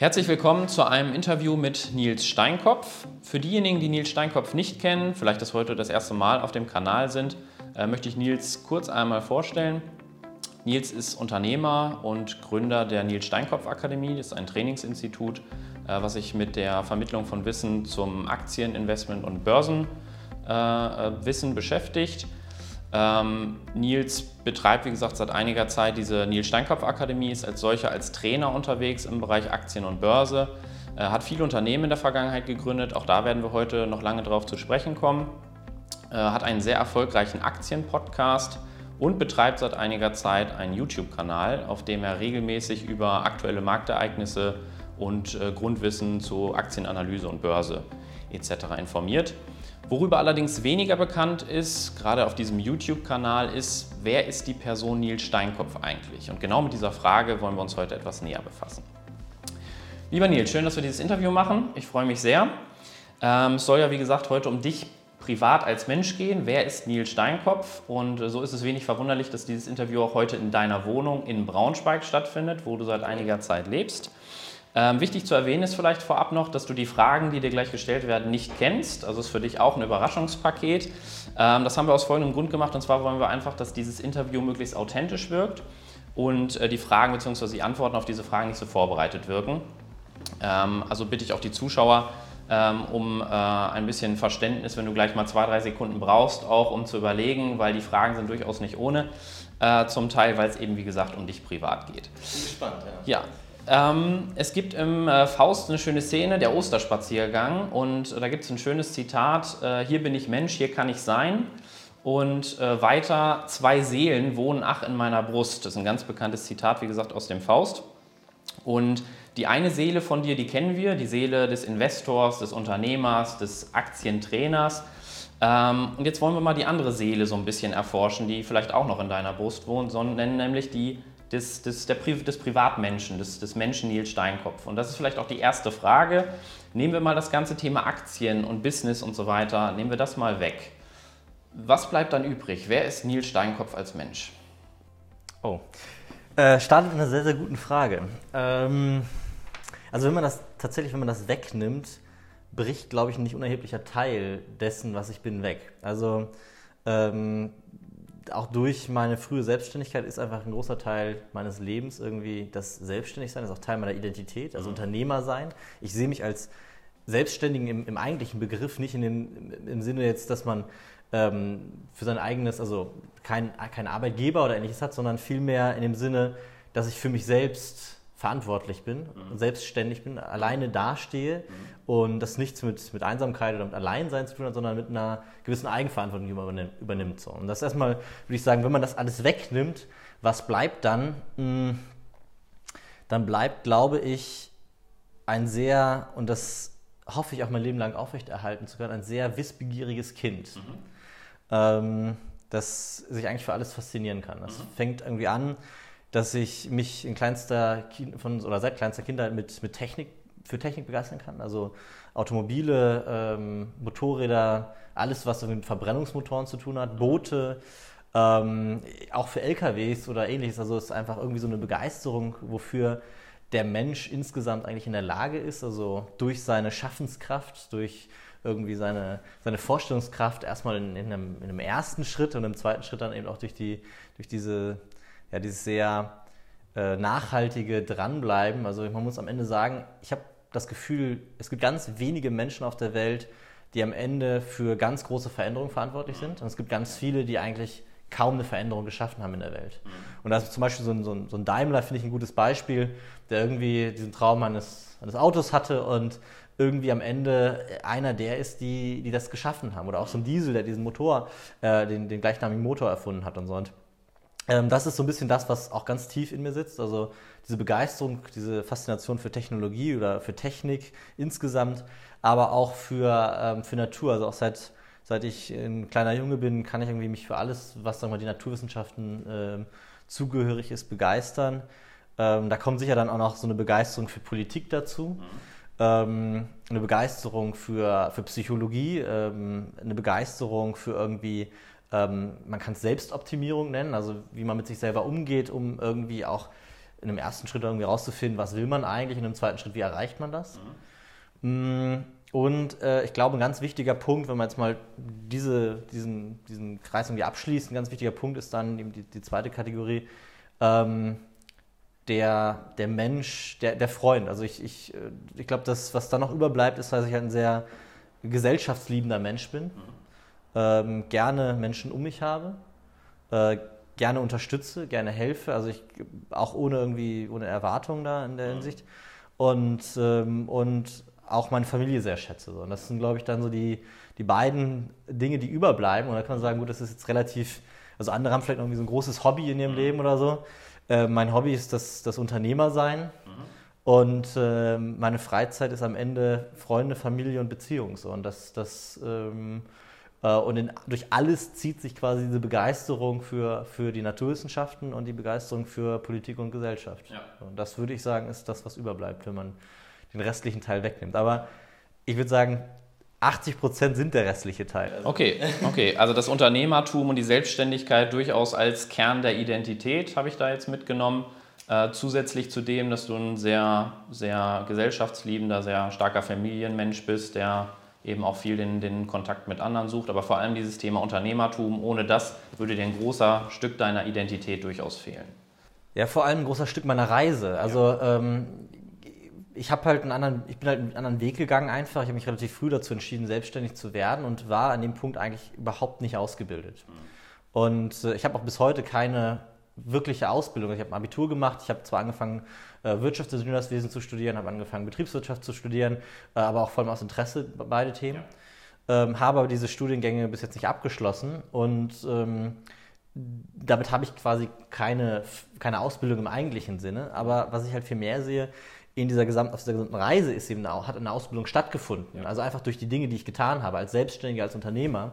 Herzlich willkommen zu einem Interview mit Nils Steinkopf. Für diejenigen, die Nils Steinkopf nicht kennen, vielleicht das heute das erste Mal auf dem Kanal sind, äh, möchte ich Nils kurz einmal vorstellen. Nils ist Unternehmer und Gründer der Nils Steinkopf Akademie. Das ist ein Trainingsinstitut, äh, was sich mit der Vermittlung von Wissen zum Aktien-, Investment- und Börsenwissen äh, beschäftigt. Ähm, Nils betreibt, wie gesagt, seit einiger Zeit diese Nils Steinkopf Akademie, ist als solcher als Trainer unterwegs im Bereich Aktien und Börse, äh, hat viele Unternehmen in der Vergangenheit gegründet, auch da werden wir heute noch lange drauf zu sprechen kommen, äh, hat einen sehr erfolgreichen Aktien-Podcast und betreibt seit einiger Zeit einen YouTube-Kanal, auf dem er regelmäßig über aktuelle Marktereignisse und äh, Grundwissen zu Aktienanalyse und Börse etc. informiert. Worüber allerdings weniger bekannt ist, gerade auf diesem YouTube-Kanal, ist, wer ist die Person Nils Steinkopf eigentlich? Und genau mit dieser Frage wollen wir uns heute etwas näher befassen. Lieber Nils, schön, dass wir dieses Interview machen. Ich freue mich sehr. Ähm, es soll ja, wie gesagt, heute um dich privat als Mensch gehen. Wer ist Nils Steinkopf? Und so ist es wenig verwunderlich, dass dieses Interview auch heute in deiner Wohnung in Braunschweig stattfindet, wo du seit einiger Zeit lebst. Ähm, wichtig zu erwähnen ist vielleicht vorab noch, dass du die Fragen, die dir gleich gestellt werden, nicht kennst. Also ist für dich auch ein Überraschungspaket. Ähm, das haben wir aus folgendem Grund gemacht. Und zwar wollen wir einfach, dass dieses Interview möglichst authentisch wirkt und äh, die Fragen bzw. die Antworten auf diese Fragen nicht so vorbereitet wirken. Ähm, also bitte ich auch die Zuschauer ähm, um äh, ein bisschen Verständnis, wenn du gleich mal zwei, drei Sekunden brauchst, auch um zu überlegen, weil die Fragen sind durchaus nicht ohne. Äh, zum Teil, weil es eben, wie gesagt, um dich privat geht. Ich bin gespannt, ja. Ja, ähm, es gibt im äh, Faust eine schöne Szene, der Osterspaziergang. Und äh, da gibt es ein schönes Zitat: äh, Hier bin ich Mensch, hier kann ich sein. Und äh, weiter: Zwei Seelen wohnen ach in meiner Brust. Das ist ein ganz bekanntes Zitat, wie gesagt, aus dem Faust. Und die eine Seele von dir, die kennen wir, die Seele des Investors, des Unternehmers, des Aktientrainers. Ähm, und jetzt wollen wir mal die andere Seele so ein bisschen erforschen, die vielleicht auch noch in deiner Brust wohnt, sondern nämlich die des, des, der, des Privatmenschen, des, des Menschen Nils Steinkopf. Und das ist vielleicht auch die erste Frage. Nehmen wir mal das ganze Thema Aktien und Business und so weiter, nehmen wir das mal weg. Was bleibt dann übrig? Wer ist Nils Steinkopf als Mensch? Oh, äh, startet mit einer sehr, sehr guten Frage. Ähm, also wenn man das tatsächlich, wenn man das wegnimmt, bricht, glaube ich, ein nicht unerheblicher Teil dessen, was ich bin, weg. Also ähm, auch durch meine frühe Selbstständigkeit ist einfach ein großer Teil meines Lebens irgendwie das Selbstständigsein, das ist auch Teil meiner Identität, also mhm. Unternehmer sein. Ich sehe mich als Selbstständigen im, im eigentlichen Begriff, nicht in dem, im Sinne jetzt, dass man ähm, für sein eigenes, also kein, kein Arbeitgeber oder ähnliches hat, sondern vielmehr in dem Sinne, dass ich für mich selbst verantwortlich bin, mhm. selbstständig bin, alleine dastehe mhm. und das nichts mit, mit Einsamkeit oder mit Alleinsein zu tun hat, sondern mit einer gewissen Eigenverantwortung, die man übernimmt. So. Und das erstmal, würde ich sagen, wenn man das alles wegnimmt, was bleibt dann? Hm, dann bleibt, glaube ich, ein sehr, und das hoffe ich auch mein Leben lang aufrechterhalten zu können, ein sehr wissbegieriges Kind, mhm. ähm, das sich eigentlich für alles faszinieren kann. Das mhm. fängt irgendwie an, dass ich mich in kleinster von, oder seit kleinster Kindheit mit, mit Technik, für Technik begeistern kann. Also Automobile, ähm, Motorräder, alles, was mit Verbrennungsmotoren zu tun hat, Boote, ähm, auch für LKWs oder ähnliches. Also es ist einfach irgendwie so eine Begeisterung, wofür der Mensch insgesamt eigentlich in der Lage ist, also durch seine Schaffenskraft, durch irgendwie seine, seine Vorstellungskraft erstmal in, in, einem, in einem ersten Schritt und im zweiten Schritt dann eben auch durch, die, durch diese ja, dieses sehr äh, nachhaltige Dranbleiben. Also man muss am Ende sagen, ich habe das Gefühl, es gibt ganz wenige Menschen auf der Welt, die am Ende für ganz große Veränderungen verantwortlich sind. Und es gibt ganz viele, die eigentlich kaum eine Veränderung geschaffen haben in der Welt. Mhm. Und da ist zum Beispiel so ein, so ein, so ein Daimler, finde ich, ein gutes Beispiel, der irgendwie diesen Traum eines, eines Autos hatte und irgendwie am Ende einer der ist, die, die das geschaffen haben. Oder auch so ein Diesel, der diesen Motor, äh, den, den gleichnamigen Motor erfunden hat und so. Und das ist so ein bisschen das, was auch ganz tief in mir sitzt. Also diese Begeisterung, diese Faszination für Technologie oder für Technik insgesamt, aber auch für, ähm, für Natur. Also auch seit, seit ich ein kleiner Junge bin, kann ich irgendwie mich für alles, was sagen wir, die Naturwissenschaften ähm, zugehörig ist, begeistern. Ähm, da kommt sicher dann auch noch so eine Begeisterung für Politik dazu. Mhm. Ähm, eine Begeisterung für, für Psychologie, ähm, eine Begeisterung für irgendwie ähm, man kann es Selbstoptimierung nennen, also wie man mit sich selber umgeht, um irgendwie auch in einem ersten Schritt irgendwie rauszufinden, was will man eigentlich, in einem zweiten Schritt, wie erreicht man das. Mhm. Und äh, ich glaube, ein ganz wichtiger Punkt, wenn man jetzt mal diese, diesen, diesen Kreis irgendwie abschließt, ein ganz wichtiger Punkt ist dann eben die, die zweite Kategorie, ähm, der, der Mensch, der, der Freund. Also ich, ich, äh, ich glaube, das, was da noch überbleibt, ist, dass ich ein sehr gesellschaftsliebender Mensch bin, mhm. Ähm, gerne Menschen um mich habe, äh, gerne unterstütze, gerne helfe, also ich auch ohne irgendwie, ohne Erwartung da in der mhm. Hinsicht und, ähm, und auch meine Familie sehr schätze. Und das sind, glaube ich, dann so die, die beiden Dinge, die überbleiben. Und da kann man sagen, gut, das ist jetzt relativ, also andere haben vielleicht irgendwie so ein großes Hobby in ihrem mhm. Leben oder so. Äh, mein Hobby ist das, das Unternehmersein. Mhm. Und äh, meine Freizeit ist am Ende Freunde, Familie und Beziehung. So. Und das, das ähm, äh, und in, durch alles zieht sich quasi diese Begeisterung für, für die Naturwissenschaften und die Begeisterung für Politik und Gesellschaft. Ja. Und das würde ich sagen, ist das, was überbleibt, wenn man den restlichen Teil wegnimmt. Aber ich würde sagen, 80 Prozent sind der restliche Teil. Okay, okay. Also das Unternehmertum und die Selbstständigkeit durchaus als Kern der Identität habe ich da jetzt mitgenommen. Äh, zusätzlich zu dem, dass du ein sehr, sehr gesellschaftsliebender, sehr starker Familienmensch bist, der eben auch viel den, den Kontakt mit anderen sucht, aber vor allem dieses Thema Unternehmertum, ohne das würde dir ein großer Stück deiner Identität durchaus fehlen. Ja, vor allem ein großer Stück meiner Reise. Also ja. ähm, ich habe halt einen anderen, ich bin halt einen anderen Weg gegangen einfach. Ich habe mich relativ früh dazu entschieden, selbstständig zu werden und war an dem Punkt eigentlich überhaupt nicht ausgebildet. Mhm. Und äh, ich habe auch bis heute keine wirkliche Ausbildung. Ich habe ein Abitur gemacht, ich habe zwar angefangen, äh, Wirtschaftsingenieurswesen zu studieren, habe angefangen, Betriebswirtschaft zu studieren, äh, aber auch vor allem aus Interesse beide Themen. Ja. Ähm, habe aber diese Studiengänge bis jetzt nicht abgeschlossen und ähm, damit habe ich quasi keine, keine Ausbildung im eigentlichen Sinne. Aber was ich halt viel mehr sehe, in dieser gesamten, auf dieser gesamten Reise ist eben auch, hat eine Ausbildung stattgefunden. Also einfach durch die Dinge, die ich getan habe, als Selbstständiger, als Unternehmer.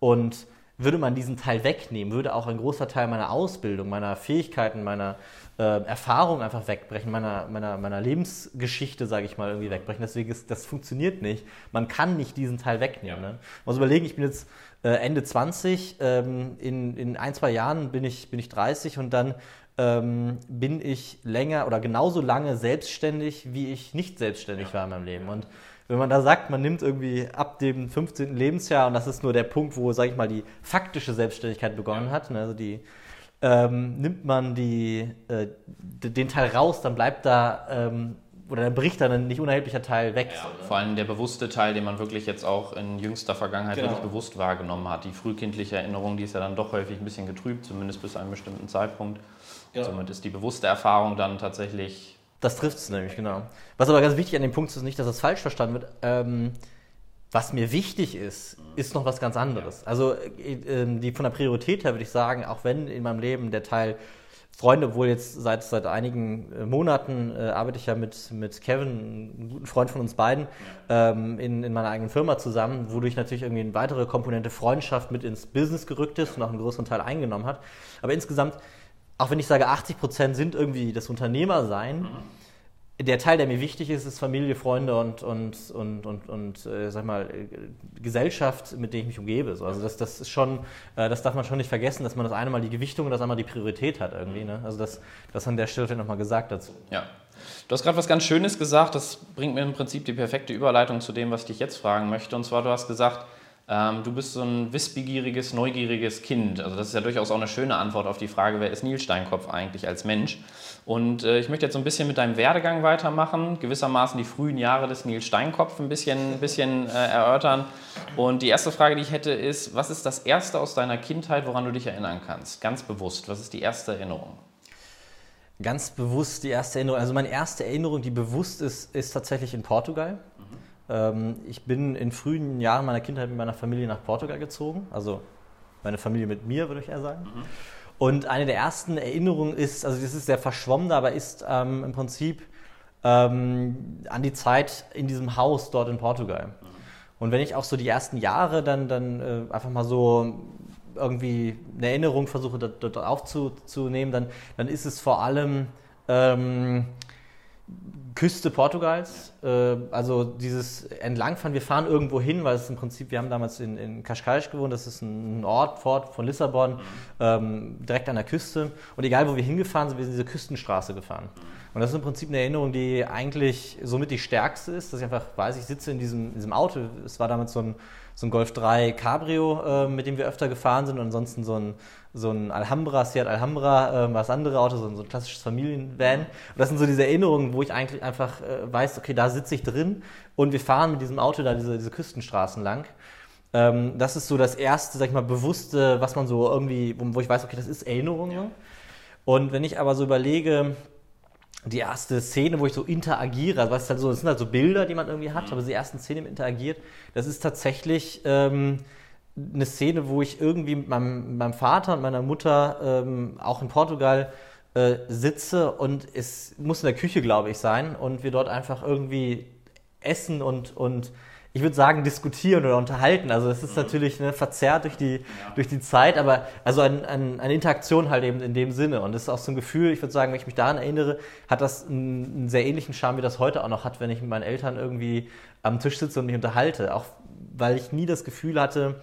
Und würde man diesen Teil wegnehmen, würde auch ein großer Teil meiner Ausbildung, meiner Fähigkeiten, meiner äh, Erfahrung einfach wegbrechen, meiner, meiner, meiner Lebensgeschichte, sage ich mal, irgendwie wegbrechen. Deswegen ist das funktioniert nicht. Man kann nicht diesen Teil wegnehmen. Ja. Ne? Man muss überlegen, ich bin jetzt äh, Ende 20, ähm, in, in ein, zwei Jahren bin ich, bin ich 30 und dann ähm, bin ich länger oder genauso lange selbstständig, wie ich nicht selbstständig ja. war in meinem Leben. Und wenn man da sagt, man nimmt irgendwie ab dem 15. Lebensjahr, und das ist nur der Punkt, wo, sage ich mal, die faktische Selbstständigkeit begonnen ja. hat, ne, also die, ähm, nimmt man die, äh, den Teil raus, dann bleibt da, ähm, oder dann bricht dann ein nicht unerheblicher Teil weg. Ja, so? Vor allem der bewusste Teil, den man wirklich jetzt auch in jüngster Vergangenheit genau. wirklich bewusst wahrgenommen hat. Die frühkindliche Erinnerung, die ist ja dann doch häufig ein bisschen getrübt, zumindest bis zu einem bestimmten Zeitpunkt. Ja. Somit ist die bewusste Erfahrung dann tatsächlich. Das trifft es nämlich, genau. Was aber ganz wichtig an dem Punkt ist, nicht, dass das falsch verstanden wird. Ähm, was mir wichtig ist, ist noch was ganz anderes. Also äh, ähm, die von der Priorität her würde ich sagen, auch wenn in meinem Leben der Teil Freunde, obwohl jetzt seit, seit einigen äh, Monaten äh, arbeite ich ja mit, mit Kevin, einem guten Freund von uns beiden, ähm, in, in meiner eigenen Firma zusammen, wodurch natürlich irgendwie eine weitere Komponente Freundschaft mit ins Business gerückt ist und auch einen größeren Teil eingenommen hat. Aber insgesamt auch wenn ich sage, 80 Prozent sind irgendwie das Unternehmersein, mhm. der Teil, der mir wichtig ist, ist Familie, Freunde und, und, und, und, und äh, sag mal, äh, Gesellschaft, mit der ich mich umgebe. So. Also das, das ist schon, äh, das darf man schon nicht vergessen, dass man das eine Mal die Gewichtung und das andere die Priorität hat irgendwie. Ne? Also das, das an der Stelle nochmal gesagt dazu. Ja. Du hast gerade was ganz Schönes gesagt, das bringt mir im Prinzip die perfekte Überleitung zu dem, was ich dich jetzt fragen möchte. Und zwar, du hast gesagt, ähm, du bist so ein wissbegieriges, neugieriges Kind. Also das ist ja durchaus auch eine schöne Antwort auf die Frage, wer ist Nils Steinkopf eigentlich als Mensch? Und äh, ich möchte jetzt so ein bisschen mit deinem Werdegang weitermachen, gewissermaßen die frühen Jahre des Nils Steinkopf ein bisschen, ein bisschen äh, erörtern. Und die erste Frage, die ich hätte, ist, was ist das Erste aus deiner Kindheit, woran du dich erinnern kannst? Ganz bewusst, was ist die erste Erinnerung? Ganz bewusst die erste Erinnerung. Also meine erste Erinnerung, die bewusst ist, ist tatsächlich in Portugal. Ähm, ich bin in frühen Jahren meiner Kindheit mit meiner Familie nach Portugal gezogen. Also meine Familie mit mir, würde ich eher sagen. Mhm. Und eine der ersten Erinnerungen ist, also das ist sehr verschwommen, aber ist ähm, im Prinzip ähm, an die Zeit in diesem Haus dort in Portugal. Mhm. Und wenn ich auch so die ersten Jahre dann, dann äh, einfach mal so irgendwie eine Erinnerung versuche dort, dort aufzunehmen, dann, dann ist es vor allem ähm, Küste Portugals. Äh, also dieses Entlangfahren, wir fahren irgendwo hin, weil es im Prinzip, wir haben damals in, in Cascais gewohnt, das ist ein Ort fort von Lissabon, mhm. ähm, direkt an der Küste. Und egal, wo wir hingefahren sind, wir sind diese Küstenstraße gefahren. Und das ist im Prinzip eine Erinnerung, die eigentlich somit die stärkste ist, dass ich einfach weiß, ich sitze in diesem, in diesem Auto. Es war damals so ein, so ein Golf 3 Cabrio, äh, mit dem wir öfter gefahren sind und ansonsten so ein so ein Alhambra, Seat Alhambra, äh, das andere Auto, so ein, so ein klassisches Familienvan. Und das sind so diese Erinnerungen, wo ich eigentlich einfach äh, weiß, okay, da sitze ich drin und wir fahren mit diesem Auto da diese, diese Küstenstraßen lang. Ähm, das ist so das erste, sag ich mal, bewusste, was man so irgendwie, wo, wo ich weiß, okay, das ist Erinnerung. Ja. Und wenn ich aber so überlege, die erste Szene, wo ich so interagiere, also halt so, das sind halt so Bilder, die man irgendwie hat, mhm. aber die ersten Szenen interagiert, das ist tatsächlich ähm, eine Szene, wo ich irgendwie mit meinem, meinem Vater und meiner Mutter ähm, auch in Portugal äh, sitze und es muss in der Küche, glaube ich, sein und wir dort einfach irgendwie essen und, und ich würde sagen, diskutieren oder unterhalten. Also es ist mhm. natürlich ne, verzerrt durch die, ja. durch die Zeit, aber also ein, ein, eine Interaktion halt eben in dem Sinne. Und das ist auch so ein Gefühl, ich würde sagen, wenn ich mich daran erinnere, hat das einen, einen, sehr ähnlichen Charme, wie das heute auch noch hat, wenn ich mit meinen Eltern irgendwie am Tisch sitze und mich unterhalte. Auch weil ich nie das Gefühl hatte,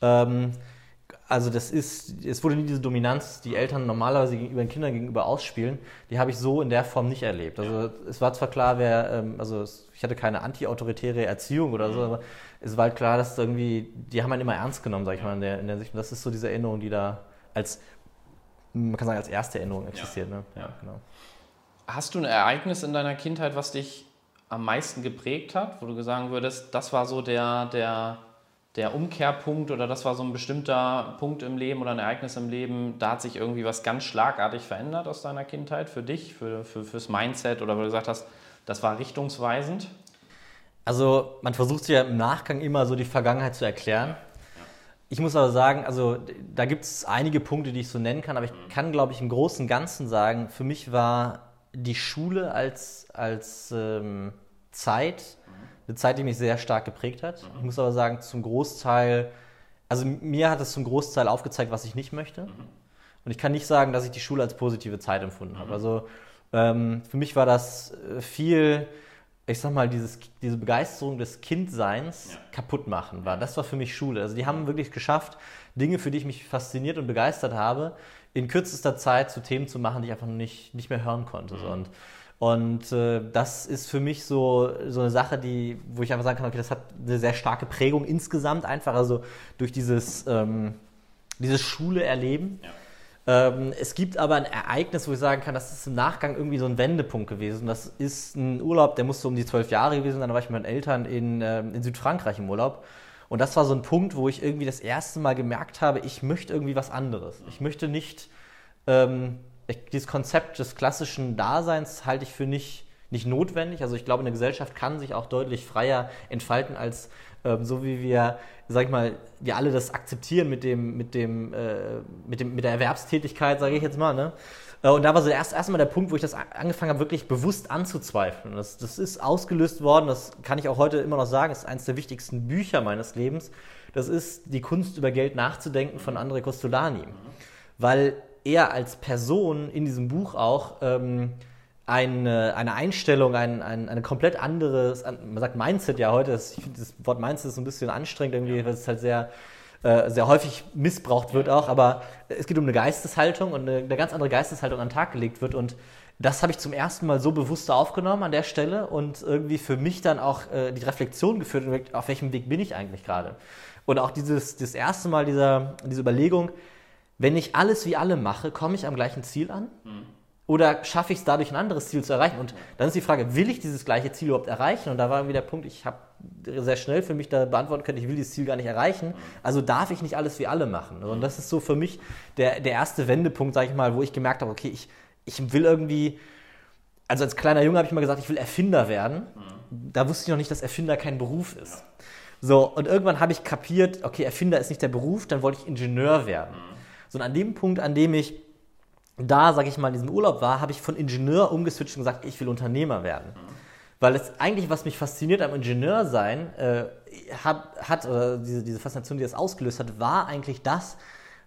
ähm, also das ist, es wurde nie diese Dominanz, die Eltern normalerweise gegenüber den Kindern gegenüber ausspielen, die habe ich so in der Form nicht erlebt. Also ja. es war zwar klar, wer, ähm, also ich hatte keine anti-autoritäre Erziehung oder so, mhm. aber es war halt klar, dass irgendwie, die haben einen immer ernst genommen, sag ich ja. mal, in der, in der Sicht. Und das ist so diese Erinnerung, die da als, man kann sagen, als erste Erinnerung existiert. Ja. Ne? ja. genau. Hast du ein Ereignis in deiner Kindheit, was dich am meisten geprägt hat, wo du sagen würdest, das war so der, der der Umkehrpunkt oder das war so ein bestimmter Punkt im Leben oder ein Ereignis im Leben, da hat sich irgendwie was ganz schlagartig verändert aus deiner Kindheit für dich, für, für, fürs Mindset oder wo du gesagt hast, das war richtungsweisend? Also man versucht ja im Nachgang immer so die Vergangenheit zu erklären. Ich muss aber sagen, also da gibt es einige Punkte, die ich so nennen kann, aber ich kann, glaube ich, im Großen und Ganzen sagen, für mich war die Schule als, als ähm, Zeit eine Zeit, die mich sehr stark geprägt hat. Mhm. Ich muss aber sagen, zum Großteil, also mir hat es zum Großteil aufgezeigt, was ich nicht möchte. Mhm. Und ich kann nicht sagen, dass ich die Schule als positive Zeit empfunden habe. Mhm. Also ähm, für mich war das äh, viel, ich sag mal, dieses, diese Begeisterung des Kindseins ja. kaputt machen war. Das war für mich Schule. Also die haben wirklich geschafft, Dinge, für die ich mich fasziniert und begeistert habe, in kürzester Zeit zu Themen zu machen, die ich einfach nicht, nicht mehr hören konnte. Mhm. Und und äh, das ist für mich so, so eine Sache, die, wo ich einfach sagen kann, okay, das hat eine sehr starke Prägung insgesamt einfach, also durch dieses, ähm, dieses Schule erleben. Ja. Ähm, es gibt aber ein Ereignis, wo ich sagen kann, das ist im Nachgang irgendwie so ein Wendepunkt gewesen. Das ist ein Urlaub, der musste um die zwölf Jahre gewesen sein, da war ich mit meinen Eltern in, äh, in Südfrankreich im Urlaub. Und das war so ein Punkt, wo ich irgendwie das erste Mal gemerkt habe, ich möchte irgendwie was anderes. Ich möchte nicht ähm, dieses Konzept des klassischen Daseins halte ich für nicht, nicht notwendig. Also ich glaube, eine Gesellschaft kann sich auch deutlich freier entfalten als ähm, so wie wir, sag ich mal, wir alle das akzeptieren mit dem, mit dem, äh, mit dem, mit der Erwerbstätigkeit, sage ich jetzt mal. Ne? Äh, und da war so erst erstmal der Punkt, wo ich das angefangen habe, wirklich bewusst anzuzweifeln. Das, das ist ausgelöst worden, das kann ich auch heute immer noch sagen, das ist eines der wichtigsten Bücher meines Lebens. Das ist Die Kunst über Geld nachzudenken von André Costolani. Weil er als Person in diesem Buch auch ähm, eine, eine Einstellung, ein, ein, eine komplett andere, man sagt Mindset ja heute, das, ich finde das Wort Mindset ist so ein bisschen anstrengend irgendwie, weil es halt sehr, äh, sehr häufig missbraucht wird auch, aber es geht um eine Geisteshaltung und eine, eine ganz andere Geisteshaltung an den Tag gelegt wird und das habe ich zum ersten Mal so bewusst aufgenommen an der Stelle und irgendwie für mich dann auch äh, die Reflexion geführt, auf welchem Weg bin ich eigentlich gerade. Und auch dieses das erste Mal dieser, diese Überlegung, wenn ich alles wie alle mache, komme ich am gleichen Ziel an? Oder schaffe ich es dadurch, ein anderes Ziel zu erreichen? Und dann ist die Frage, will ich dieses gleiche Ziel überhaupt erreichen? Und da war irgendwie der Punkt, ich habe sehr schnell für mich da beantworten können, ich will dieses Ziel gar nicht erreichen. Also darf ich nicht alles wie alle machen. Und das ist so für mich der, der erste Wendepunkt, sage ich mal, wo ich gemerkt habe, okay, ich, ich will irgendwie, also als kleiner Junge habe ich mal gesagt, ich will Erfinder werden. Da wusste ich noch nicht, dass Erfinder kein Beruf ist. So, und irgendwann habe ich kapiert, okay, Erfinder ist nicht der Beruf, dann wollte ich Ingenieur werden. Mhm sondern an dem Punkt, an dem ich da, sage ich mal, in diesem Urlaub war, habe ich von Ingenieur umgeswitcht und gesagt, ich will Unternehmer werden. Mhm. Weil es eigentlich, was mich fasziniert am Ingenieursein, äh, hat, hat, oder diese, diese Faszination, die das ausgelöst hat, war eigentlich das,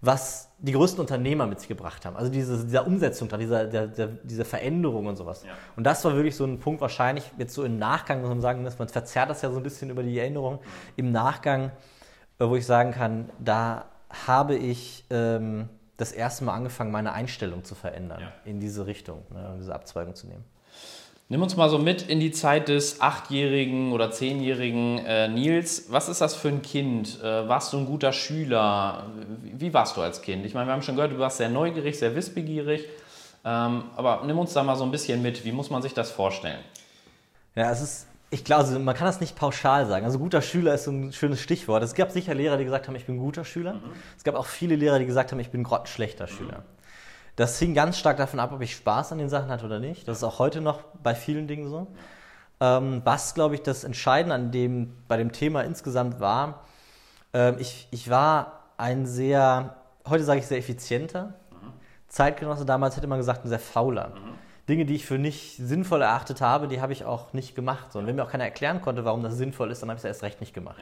was die größten Unternehmer mit sich gebracht haben. Also diese, dieser Umsetzung, dieser, der, der, diese Veränderung und sowas. Ja. Und das war wirklich so ein Punkt, wahrscheinlich jetzt so im Nachgang, muss man sagen, man verzerrt das ja so ein bisschen über die Erinnerung, im Nachgang, äh, wo ich sagen kann, da habe ich ähm, das erste Mal angefangen, meine Einstellung zu verändern, ja. in diese Richtung, ne, diese Abzweigung zu nehmen. Nimm uns mal so mit in die Zeit des achtjährigen oder zehnjährigen äh, Nils. Was ist das für ein Kind? Äh, warst du ein guter Schüler? Wie warst du als Kind? Ich meine, wir haben schon gehört, du warst sehr neugierig, sehr wissbegierig. Ähm, aber nimm uns da mal so ein bisschen mit. Wie muss man sich das vorstellen? Ja, es ist, ich glaube, also man kann das nicht pauschal sagen. Also guter Schüler ist so ein schönes Stichwort. Es gab sicher Lehrer, die gesagt haben, ich bin ein guter Schüler. Mhm. Es gab auch viele Lehrer, die gesagt haben, ich bin grottenschlechter mhm. Schüler. Das hing ganz stark davon ab, ob ich Spaß an den Sachen hatte oder nicht. Das ist auch heute noch bei vielen Dingen so. Ähm, was, glaube ich, das Entscheidende an dem, bei dem Thema insgesamt war, ähm, ich, ich war ein sehr, heute sage ich sehr effizienter mhm. Zeitgenosse. Damals hätte man gesagt, ein sehr fauler. Mhm. Dinge, die ich für nicht sinnvoll erachtet habe, die habe ich auch nicht gemacht. Und wenn mir auch keiner erklären konnte, warum das sinnvoll ist, dann habe ich es erst recht nicht gemacht.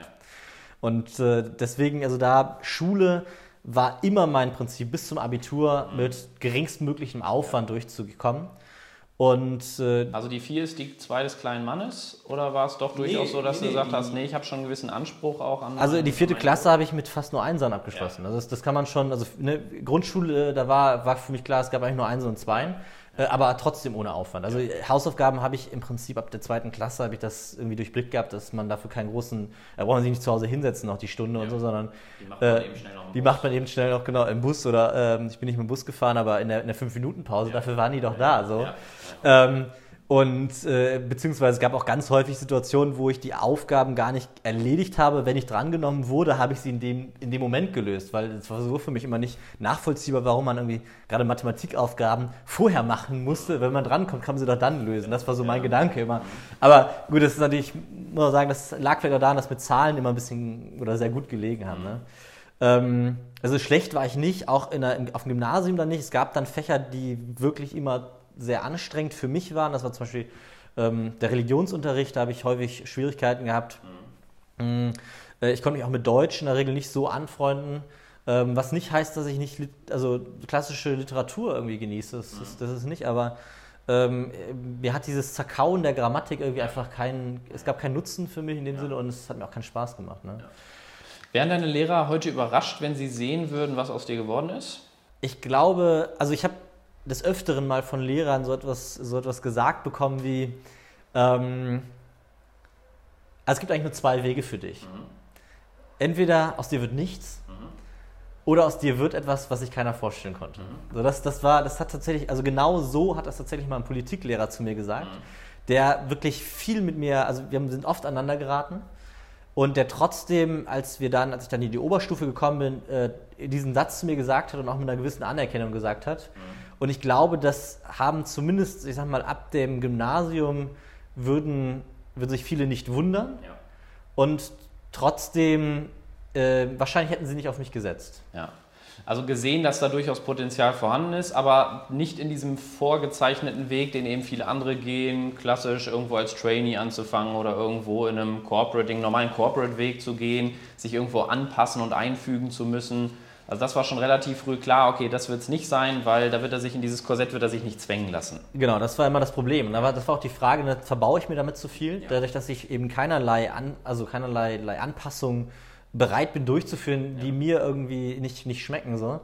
Und äh, deswegen, also da Schule war immer mein Prinzip, bis zum Abitur mit geringstmöglichem Aufwand durchzukommen. Und, äh, also die vier ist die zwei des kleinen Mannes oder war es doch durchaus nee, so, dass nee, du gesagt hast, nee, ich habe schon einen gewissen Anspruch auch an. Also die vierte Klasse habe ich mit fast nur Einsern abgeschlossen. Ja. Also das, das, kann man schon, also eine Grundschule, da war, war für mich klar, es gab eigentlich nur Einsen und Zweien. Äh, aber trotzdem ohne Aufwand. Also Hausaufgaben habe ich im Prinzip ab der zweiten Klasse habe ich das irgendwie durchblickt gehabt, dass man dafür keinen großen, da braucht man sich nicht zu Hause hinsetzen noch die Stunde ja. und so, sondern die macht man, äh, eben, schnell noch die macht man eben schnell noch genau im Bus oder äh, ich bin nicht mit dem Bus gefahren, aber in der, in der 5-Minuten-Pause, ja. dafür waren die doch da. So. Ja. Ähm, und äh, beziehungsweise es gab auch ganz häufig Situationen, wo ich die Aufgaben gar nicht erledigt habe. Wenn ich drangenommen wurde, habe ich sie in dem, in dem Moment gelöst, weil es war so für mich immer nicht nachvollziehbar, warum man irgendwie gerade Mathematikaufgaben vorher machen musste. Wenn man drankommt, kann man sie doch dann lösen. Das war so mein ja. Gedanke immer. Aber gut, das ist natürlich, muss man sagen, das lag vielleicht auch daran, dass mit Zahlen immer ein bisschen oder sehr gut gelegen haben. Ne? Ähm, also schlecht war ich nicht, auch in der, auf dem Gymnasium dann nicht. Es gab dann Fächer, die wirklich immer sehr anstrengend für mich waren. Das war zum Beispiel ähm, der Religionsunterricht, da habe ich häufig Schwierigkeiten gehabt. Mhm. Mm, äh, ich konnte mich auch mit Deutsch in der Regel nicht so anfreunden. Ähm, was nicht heißt, dass ich nicht also klassische Literatur irgendwie genieße. Das, mhm. ist, das ist nicht, aber ähm, mir hat dieses Zerkauen der Grammatik irgendwie einfach keinen, es gab keinen Nutzen für mich in dem ja. Sinne und es hat mir auch keinen Spaß gemacht. Ne? Ja. Wären deine Lehrer heute überrascht, wenn sie sehen würden, was aus dir geworden ist? Ich glaube, also ich habe des Öfteren mal von Lehrern so etwas, so etwas gesagt bekommen wie, ähm, also es gibt eigentlich nur zwei Wege für dich. Mhm. Entweder aus dir wird nichts mhm. oder aus dir wird etwas, was sich keiner vorstellen konnte. Mhm. So, das, das, war, das hat tatsächlich, also genau so hat das tatsächlich mal ein Politiklehrer zu mir gesagt, mhm. der wirklich viel mit mir, also wir sind oft aneinander geraten und der trotzdem, als wir dann, als ich dann in die Oberstufe gekommen bin, äh, diesen Satz zu mir gesagt hat und auch mit einer gewissen Anerkennung gesagt hat. Und ich glaube, das haben zumindest, ich sag mal, ab dem Gymnasium würden, würden sich viele nicht wundern. Ja. Und trotzdem, äh, wahrscheinlich hätten sie nicht auf mich gesetzt. Ja. Also gesehen, dass da durchaus Potenzial vorhanden ist, aber nicht in diesem vorgezeichneten Weg, den eben viele andere gehen, klassisch irgendwo als Trainee anzufangen oder irgendwo in einem Corporate, normalen Corporate-Weg zu gehen, sich irgendwo anpassen und einfügen zu müssen also das war schon relativ früh klar, okay, das wird es nicht sein, weil da wird er sich in dieses Korsett wird er sich nicht zwängen lassen. Genau, das war immer das Problem. das war auch die Frage, ne, verbaue ich mir damit zu viel, ja. dadurch, dass ich eben keinerlei, an, also keinerlei Anpassungen bereit bin durchzuführen, ja. die mir irgendwie nicht, nicht schmecken. So.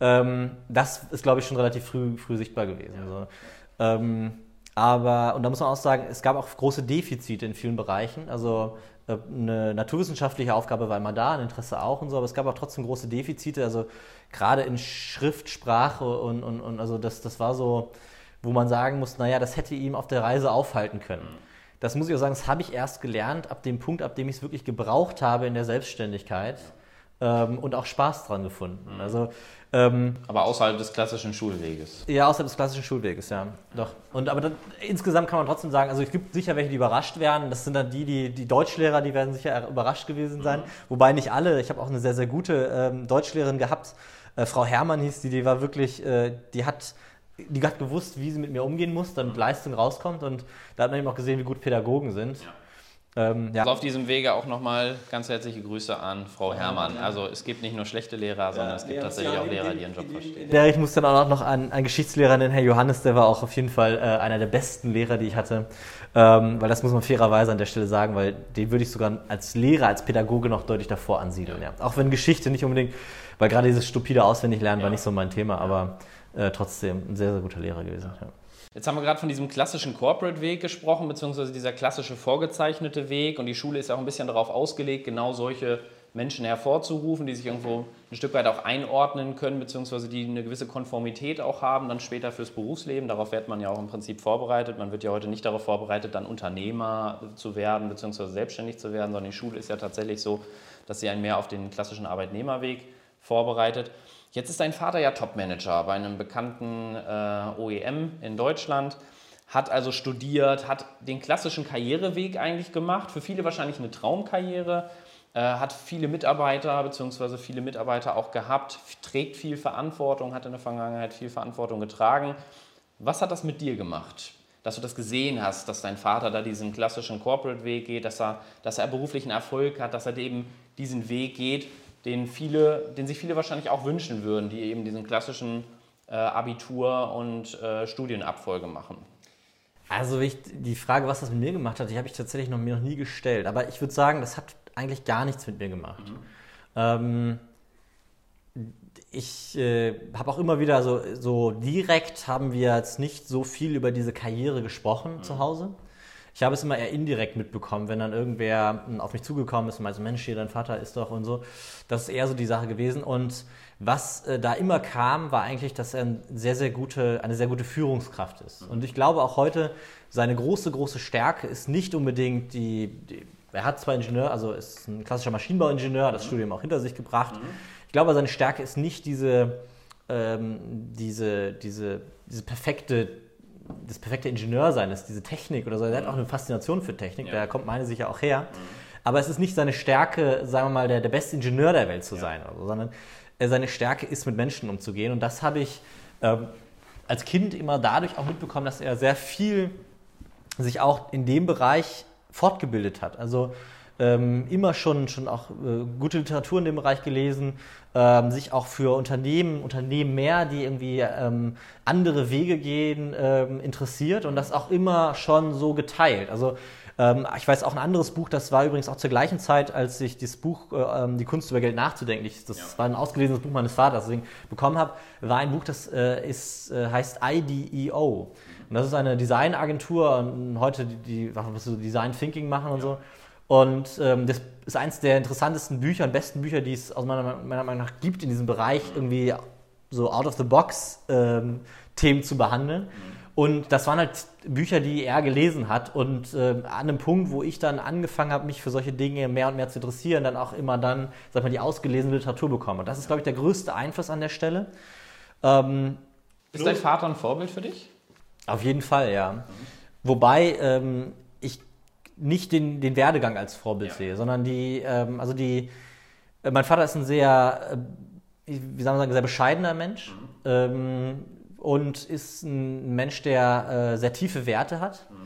Ähm, das ist, glaube ich, schon relativ früh, früh sichtbar gewesen. Ja. So. Ähm, aber, und da muss man auch sagen, es gab auch große Defizite in vielen Bereichen. Also eine naturwissenschaftliche Aufgabe war immer da, ein Interesse auch und so, aber es gab auch trotzdem große Defizite, also gerade in Schrift, Sprache und, und, und also das, das war so, wo man sagen muss, naja, das hätte ihm auf der Reise aufhalten können. Das muss ich auch sagen, das habe ich erst gelernt, ab dem Punkt, ab dem ich es wirklich gebraucht habe in der Selbstständigkeit ähm, und auch Spaß dran gefunden. Also ähm, aber außerhalb des klassischen Schulweges. Ja, außerhalb des klassischen Schulweges, ja. Doch. Und aber dann, insgesamt kann man trotzdem sagen, also es gibt sicher welche, die überrascht werden. Das sind dann die, die, die Deutschlehrer, die werden sicher überrascht gewesen sein. Mhm. Wobei nicht alle. Ich habe auch eine sehr, sehr gute ähm, Deutschlehrerin gehabt. Äh, Frau Herrmann hieß die, die war wirklich, äh, die hat die hat gewusst, wie sie mit mir umgehen muss, damit Leistung rauskommt. Und da hat man eben auch gesehen, wie gut Pädagogen sind. Ja. Ähm, ja. Also auf diesem Wege auch nochmal ganz herzliche Grüße an Frau Herrmann. Also es gibt nicht nur schlechte Lehrer, sondern ja, es gibt tatsächlich auch Lehrer, die ihren Job verstehen. Ja, ich muss dann auch noch an einen Geschichtslehrer nennen, Herr Johannes, der war auch auf jeden Fall äh, einer der besten Lehrer, die ich hatte. Ähm, weil das muss man fairerweise an der Stelle sagen, weil den würde ich sogar als Lehrer, als Pädagoge noch deutlich davor ansiedeln. Ja. Auch wenn Geschichte nicht unbedingt, weil gerade dieses stupide Auswendiglernen war nicht so mein Thema, aber äh, trotzdem ein sehr, sehr guter Lehrer gewesen. Ja. Jetzt haben wir gerade von diesem klassischen Corporate-Weg gesprochen, beziehungsweise dieser klassische vorgezeichnete Weg. Und die Schule ist ja auch ein bisschen darauf ausgelegt, genau solche Menschen hervorzurufen, die sich irgendwo ein Stück weit auch einordnen können, beziehungsweise die eine gewisse Konformität auch haben, dann später fürs Berufsleben. Darauf wird man ja auch im Prinzip vorbereitet. Man wird ja heute nicht darauf vorbereitet, dann Unternehmer zu werden, beziehungsweise selbstständig zu werden, sondern die Schule ist ja tatsächlich so, dass sie einen mehr auf den klassischen Arbeitnehmerweg vorbereitet. Jetzt ist dein Vater ja Topmanager bei einem bekannten äh, OEM in Deutschland, hat also studiert, hat den klassischen Karriereweg eigentlich gemacht, für viele wahrscheinlich eine Traumkarriere, äh, hat viele Mitarbeiter bzw. viele Mitarbeiter auch gehabt, trägt viel Verantwortung, hat in der Vergangenheit viel Verantwortung getragen. Was hat das mit dir gemacht? Dass du das gesehen hast, dass dein Vater da diesen klassischen Corporate-Weg geht, dass er, dass er beruflichen Erfolg hat, dass er eben diesen Weg geht den, viele, den sich viele wahrscheinlich auch wünschen würden, die eben diesen klassischen äh, Abitur- und äh, Studienabfolge machen. Also ich, die Frage, was das mit mir gemacht hat, die habe ich tatsächlich noch, mir noch nie gestellt. Aber ich würde sagen, das hat eigentlich gar nichts mit mir gemacht. Mhm. Ähm, ich äh, habe auch immer wieder so, so direkt haben wir jetzt nicht so viel über diese Karriere gesprochen mhm. zu Hause. Ich habe es immer eher indirekt mitbekommen, wenn dann irgendwer auf mich zugekommen ist und meinte, Mensch, hier dein Vater ist doch und so. Das ist eher so die Sache gewesen. Und was äh, da immer kam, war eigentlich, dass er ein sehr, sehr gute, eine sehr gute Führungskraft ist. Und ich glaube auch heute, seine große, große Stärke ist nicht unbedingt die, die er hat zwar Ingenieur, also ist ein klassischer Maschinenbauingenieur, hat das Studium auch hinter sich gebracht. Ich glaube, seine Stärke ist nicht diese, ähm, diese, diese, diese perfekte das perfekte Ingenieursein ist, diese Technik oder so. Er hat auch eine Faszination für Technik, ja. da kommt meine sicher auch her. Mhm. Aber es ist nicht seine Stärke, sagen wir mal, der, der beste Ingenieur der Welt zu ja. sein, so, sondern seine Stärke ist, mit Menschen umzugehen. Und das habe ich ähm, als Kind immer dadurch auch mitbekommen, dass er sehr viel sich auch in dem Bereich fortgebildet hat. Also ähm, immer schon, schon auch äh, gute Literatur in dem Bereich gelesen, ähm, sich auch für Unternehmen, Unternehmen mehr, die irgendwie ähm, andere Wege gehen, ähm, interessiert und das auch immer schon so geteilt. Also ähm, ich weiß auch ein anderes Buch, das war übrigens auch zur gleichen Zeit, als ich dieses Buch äh, ähm, Die Kunst über Geld nachzudenken, ich, das ja. war ein ausgelesenes Buch meines Vaters, deswegen bekommen habe, war ein Buch, das äh, ist, äh, heißt IDEO. Und das ist eine Designagentur und heute die, die was so Design Thinking machen und ja. so. Und ähm, das ist eines der interessantesten Bücher und besten Bücher, die es aus meiner, meiner Meinung nach gibt in diesem Bereich, irgendwie so out of the box ähm, Themen zu behandeln. Und das waren halt Bücher, die er gelesen hat. Und äh, an einem Punkt, wo ich dann angefangen habe, mich für solche Dinge mehr und mehr zu interessieren, dann auch immer dann, sag mal, die ausgelesene Literatur bekommen. Und das ist, glaube ich, der größte Einfluss an der Stelle. Ähm, ist dein Vater ein Vorbild für dich? Auf jeden Fall, ja. Mhm. Wobei ähm, ich nicht den, den Werdegang als Vorbild ja. sehe, sondern die, ähm, also die, äh, mein Vater ist ein sehr, äh, wie soll man sagen, sehr bescheidener Mensch mhm. ähm, und ist ein Mensch, der äh, sehr tiefe Werte hat. Mhm.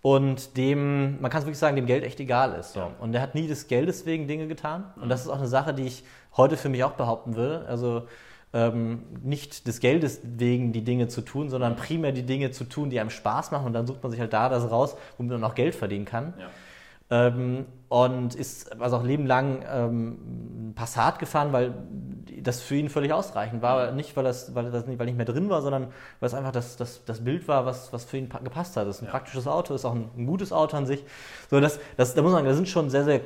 Und dem, man kann es wirklich sagen, dem Geld echt egal ist. So. Ja. Und er hat nie des Geldes wegen Dinge getan. Mhm. Und das ist auch eine Sache, die ich heute für mich auch behaupten würde. Also ähm, nicht des Geldes wegen die Dinge zu tun, sondern primär die Dinge zu tun, die einem Spaß machen und dann sucht man sich halt da das raus, womit man auch Geld verdienen kann. Ja. Ähm, und ist also auch lebenlang ähm, Passat gefahren, weil das für ihn völlig ausreichend war. Nicht, weil das, weil das nicht, weil nicht mehr drin war, sondern weil es einfach das, das, das Bild war, was, was für ihn gepasst hat. Das ist ein ja. praktisches Auto, ist auch ein, ein, gutes Auto an sich. So, das, das, da muss man sagen, da sind schon sehr, sehr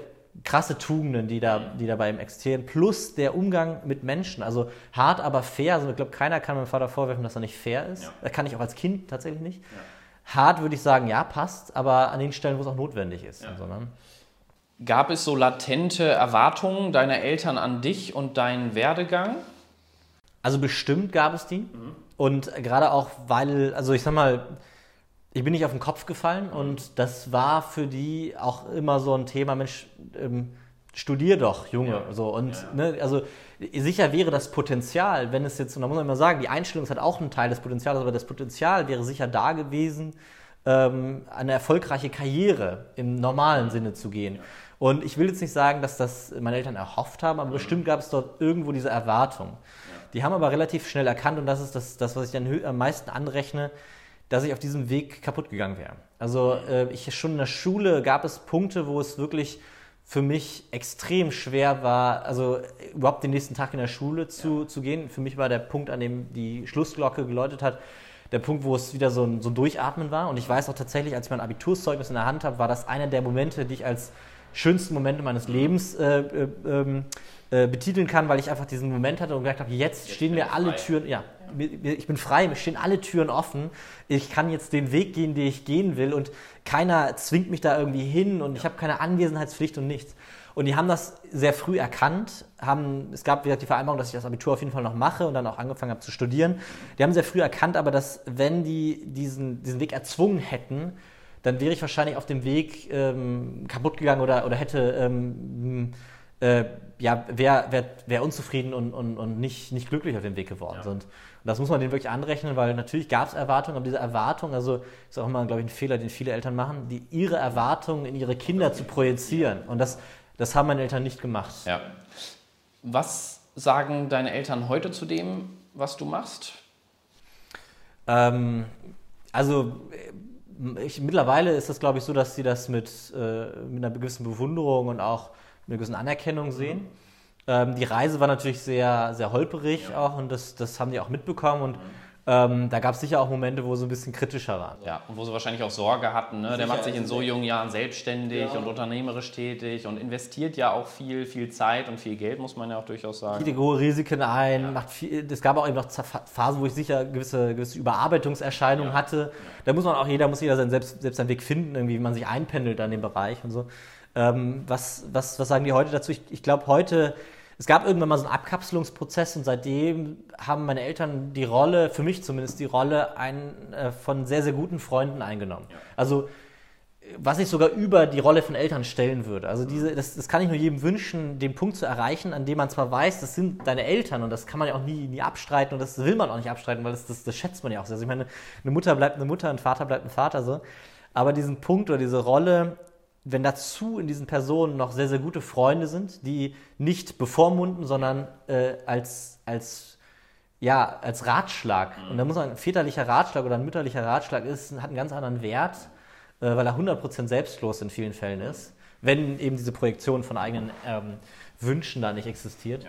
krasse Tugenden, die da, die da bei ihm existieren, plus der Umgang mit Menschen. Also hart, aber fair. Also ich glaube, keiner kann meinem Vater vorwerfen, dass er nicht fair ist. Ja. Das kann ich auch als Kind tatsächlich nicht. Ja. Hart würde ich sagen, ja, passt, aber an den Stellen, wo es auch notwendig ist. Ja. Ne? Gab es so latente Erwartungen deiner Eltern an dich und deinen Werdegang? Also bestimmt gab es die. Mhm. Und gerade auch, weil, also ich sag mal, ich bin nicht auf den Kopf gefallen und das war für die auch immer so ein Thema, Mensch, ähm, studier doch, Junge. Ja. So, und ja. ne, also sicher wäre das Potenzial, wenn es jetzt, und da muss man immer sagen, die Einstellung ist halt auch ein Teil des Potenzials, aber das Potenzial wäre sicher da gewesen, ähm, eine erfolgreiche Karriere im normalen Sinne zu gehen. Und ich will jetzt nicht sagen, dass das meine Eltern erhofft haben, aber mhm. bestimmt gab es dort irgendwo diese Erwartung. Die haben aber relativ schnell erkannt, und das ist das, das was ich dann am meisten anrechne, dass ich auf diesem Weg kaputt gegangen wäre. Also äh, ich schon in der Schule gab es Punkte, wo es wirklich für mich extrem schwer war, also überhaupt den nächsten Tag in der Schule zu, ja. zu gehen. Für mich war der Punkt, an dem die Schlussglocke geläutet hat, der Punkt, wo es wieder so ein, so ein Durchatmen war. Und ich weiß auch tatsächlich, als ich mein Abiturzeugnis in der Hand habe, war das einer der Momente, die ich als schönsten Momente meines Lebens äh, äh, ähm, äh, betiteln kann, weil ich einfach diesen Moment hatte und gedacht habe, jetzt, jetzt stehen mir alle frei. Türen, ja, ich bin frei, mir stehen alle Türen offen. Ich kann jetzt den Weg gehen, den ich gehen will und keiner zwingt mich da irgendwie hin und ich habe keine Anwesenheitspflicht und nichts. Und die haben das sehr früh erkannt, haben, es gab die Vereinbarung, dass ich das Abitur auf jeden Fall noch mache und dann auch angefangen habe zu studieren. Die haben sehr früh erkannt, aber dass wenn die diesen, diesen Weg erzwungen hätten, dann wäre ich wahrscheinlich auf dem Weg ähm, kaputt gegangen oder, oder hätte ähm, äh, ja, wäre wär, wär unzufrieden und, und, und nicht, nicht glücklich auf dem Weg geworden ja. sind. Und das muss man denen wirklich anrechnen, weil natürlich gab es Erwartungen, aber diese Erwartungen, also ist auch immer, glaube ich, ein Fehler, den viele Eltern machen, die ihre Erwartungen in ihre Kinder zu projizieren. Und das, das haben meine Eltern nicht gemacht. Ja. Was sagen deine Eltern heute zu dem, was du machst? Ähm, also ich, mittlerweile ist das, glaube ich, so, dass sie das mit, äh, mit einer gewissen Bewunderung und auch einer gewissen Anerkennung sehen. Ähm, die Reise war natürlich sehr, sehr holperig ja. auch und das, das haben die auch mitbekommen und ähm, da gab es sicher auch Momente, wo sie ein bisschen kritischer waren. Ja, und wo sie wahrscheinlich auch Sorge hatten. Ne? Der macht sich in so jungen Jahren selbstständig ja. und unternehmerisch tätig und investiert ja auch viel, viel Zeit und viel Geld, muss man ja auch durchaus sagen. Geht hohe Risiken ein. Ja. Macht viel, es gab auch eben noch Phasen, wo ich sicher gewisse, gewisse Überarbeitungserscheinungen hatte. Da muss man auch, jeder muss jeder seinen, selbst, selbst seinen Weg finden, irgendwie, wie man sich einpendelt an dem Bereich und so. Ähm, was, was, was sagen die heute dazu? Ich, ich glaube, heute, es gab irgendwann mal so einen Abkapselungsprozess und seitdem haben meine Eltern die Rolle, für mich zumindest die Rolle ein, äh, von sehr, sehr guten Freunden eingenommen. Ja. Also, was ich sogar über die Rolle von Eltern stellen würde. Also diese, das, das kann ich nur jedem wünschen, den Punkt zu erreichen, an dem man zwar weiß, das sind deine Eltern und das kann man ja auch nie, nie abstreiten und das will man auch nicht abstreiten, weil das, das, das schätzt man ja auch sehr. Also ich meine, eine Mutter bleibt eine Mutter, ein Vater bleibt ein Vater so. Aber diesen Punkt oder diese Rolle wenn dazu in diesen Personen noch sehr, sehr gute Freunde sind, die nicht bevormunden, sondern äh, als, als, ja, als Ratschlag. Und da muss man, ein väterlicher Ratschlag oder ein mütterlicher Ratschlag ist, hat einen ganz anderen Wert, äh, weil er 100% selbstlos in vielen Fällen ist, wenn eben diese Projektion von eigenen ähm, Wünschen da nicht existiert.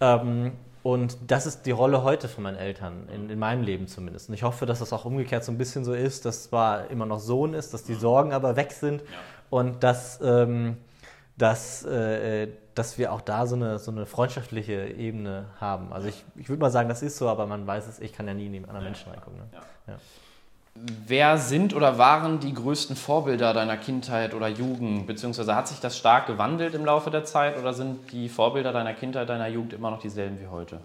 Ja. Ähm, und das ist die Rolle heute von meinen Eltern, in, in, meinem Leben zumindest. Und ich hoffe, dass das auch umgekehrt so ein bisschen so ist, dass zwar immer noch Sohn ist, dass die Sorgen aber weg sind ja und dass, ähm, dass, äh, dass wir auch da so eine, so eine freundschaftliche Ebene haben. Also ich, ich würde mal sagen, das ist so, aber man weiß es, ich kann ja nie in die anderen Menschen reingucken. Ne? Ja. Wer sind oder waren die größten Vorbilder deiner Kindheit oder Jugend? Beziehungsweise hat sich das stark gewandelt im Laufe der Zeit oder sind die Vorbilder deiner Kindheit, deiner Jugend immer noch dieselben wie heute?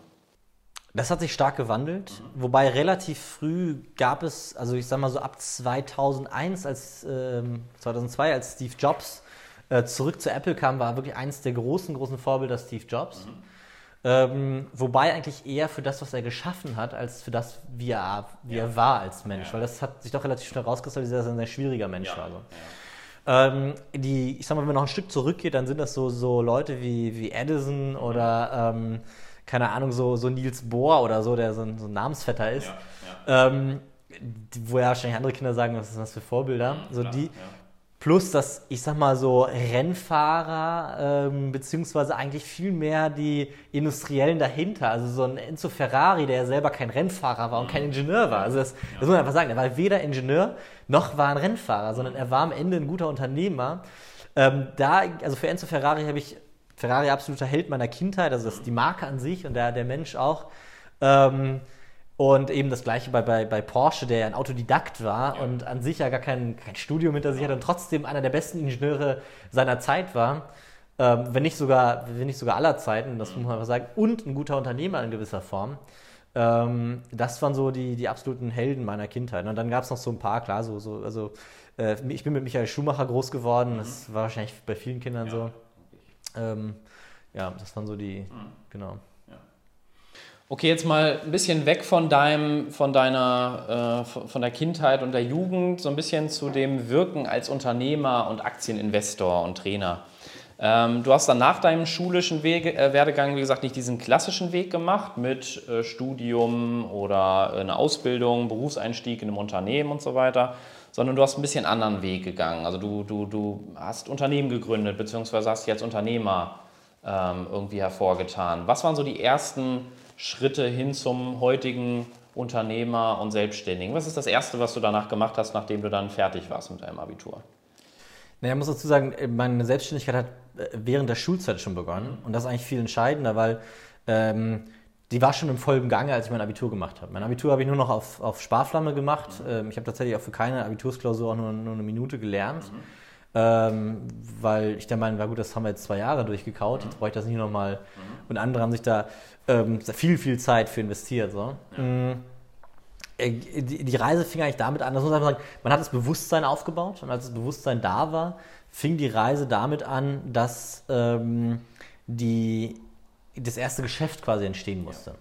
Das hat sich stark gewandelt, mhm. wobei relativ früh gab es, also ich sag mal so ab 2001, als, äh, 2002, als Steve Jobs äh, zurück zu Apple kam, war wirklich eines der großen, großen Vorbilder Steve Jobs. Mhm. Ähm, wobei eigentlich eher für das, was er geschaffen hat, als für das, wie er, wie ja. er war als Mensch. Ja. Weil das hat sich doch relativ schnell rauskristallisiert, dass er ein sehr schwieriger Mensch ja. war. Also. Ähm, die, ich sag mal, wenn man noch ein Stück zurückgeht, dann sind das so, so Leute wie, wie Edison oder ähm, keine Ahnung, so, so Niels Bohr oder so, der so ein, so ein Namensvetter ist. Ja, ja. Ähm, wo ja wahrscheinlich andere Kinder sagen, was sind das für Vorbilder? Mhm, so klar, die, Plus, dass ich sag mal so Rennfahrer, ähm, beziehungsweise eigentlich viel mehr die Industriellen dahinter. Also so ein Enzo Ferrari, der ja selber kein Rennfahrer war und kein mhm. Ingenieur war. Also das, das muss man einfach sagen. Er war weder Ingenieur noch war ein Rennfahrer, sondern er war am Ende ein guter Unternehmer. Ähm, da, also für Enzo Ferrari habe ich Ferrari absoluter Held meiner Kindheit, also das ist die Marke an sich und der, der Mensch auch. Ähm, und eben das gleiche bei, bei, bei Porsche, der ein Autodidakt war ja. und an sich ja gar kein, kein Studium hinter sich hat und trotzdem einer der besten Ingenieure seiner Zeit war. Ähm, wenn, nicht sogar, wenn nicht sogar aller Zeiten, das muss man einfach sagen, und ein guter Unternehmer in gewisser Form. Ähm, das waren so die, die absoluten Helden meiner Kindheit. Und dann gab es noch so ein paar, klar, so, so also äh, ich bin mit Michael Schumacher groß geworden, das war wahrscheinlich bei vielen Kindern ja. so. Ähm, ja, das waren so die, mhm. genau. Okay, jetzt mal ein bisschen weg von deinem, von deiner, äh, von der Kindheit und der Jugend, so ein bisschen zu dem Wirken als Unternehmer und Aktieninvestor und Trainer. Ähm, du hast dann nach deinem schulischen Wege, äh, Werdegang, wie gesagt, nicht diesen klassischen Weg gemacht mit äh, Studium oder eine Ausbildung, Berufseinstieg in einem Unternehmen und so weiter, sondern du hast ein bisschen anderen Weg gegangen. Also du, du, du hast Unternehmen gegründet, beziehungsweise hast jetzt Unternehmer ähm, irgendwie hervorgetan. Was waren so die ersten Schritte hin zum heutigen Unternehmer und Selbstständigen? Was ist das Erste, was du danach gemacht hast, nachdem du dann fertig warst mit deinem Abitur? Naja, ich muss dazu sagen, meine Selbstständigkeit hat äh, während der Schulzeit schon begonnen. Und das ist eigentlich viel entscheidender, weil ähm, die war schon im vollen Gange, als ich mein Abitur gemacht habe. Mein Abitur habe ich nur noch auf, auf Sparflamme gemacht. Ähm, ich habe tatsächlich auch für keine Abitursklausur auch nur, nur eine Minute gelernt. Mhm. Ähm, weil ich der Meinung war, gut, das haben wir jetzt zwei Jahre durchgekaut, jetzt brauche ich das nicht nochmal. Mhm. Und andere haben sich da ähm, viel, viel Zeit für investiert. So. Ja. Mhm. Äh, die, die, Reise fing eigentlich damit an, das muss man sagen, man hat das Bewusstsein aufgebaut und als das Bewusstsein da war, fing die Reise damit an, dass ähm, die, das erste Geschäft quasi entstehen musste. Ja.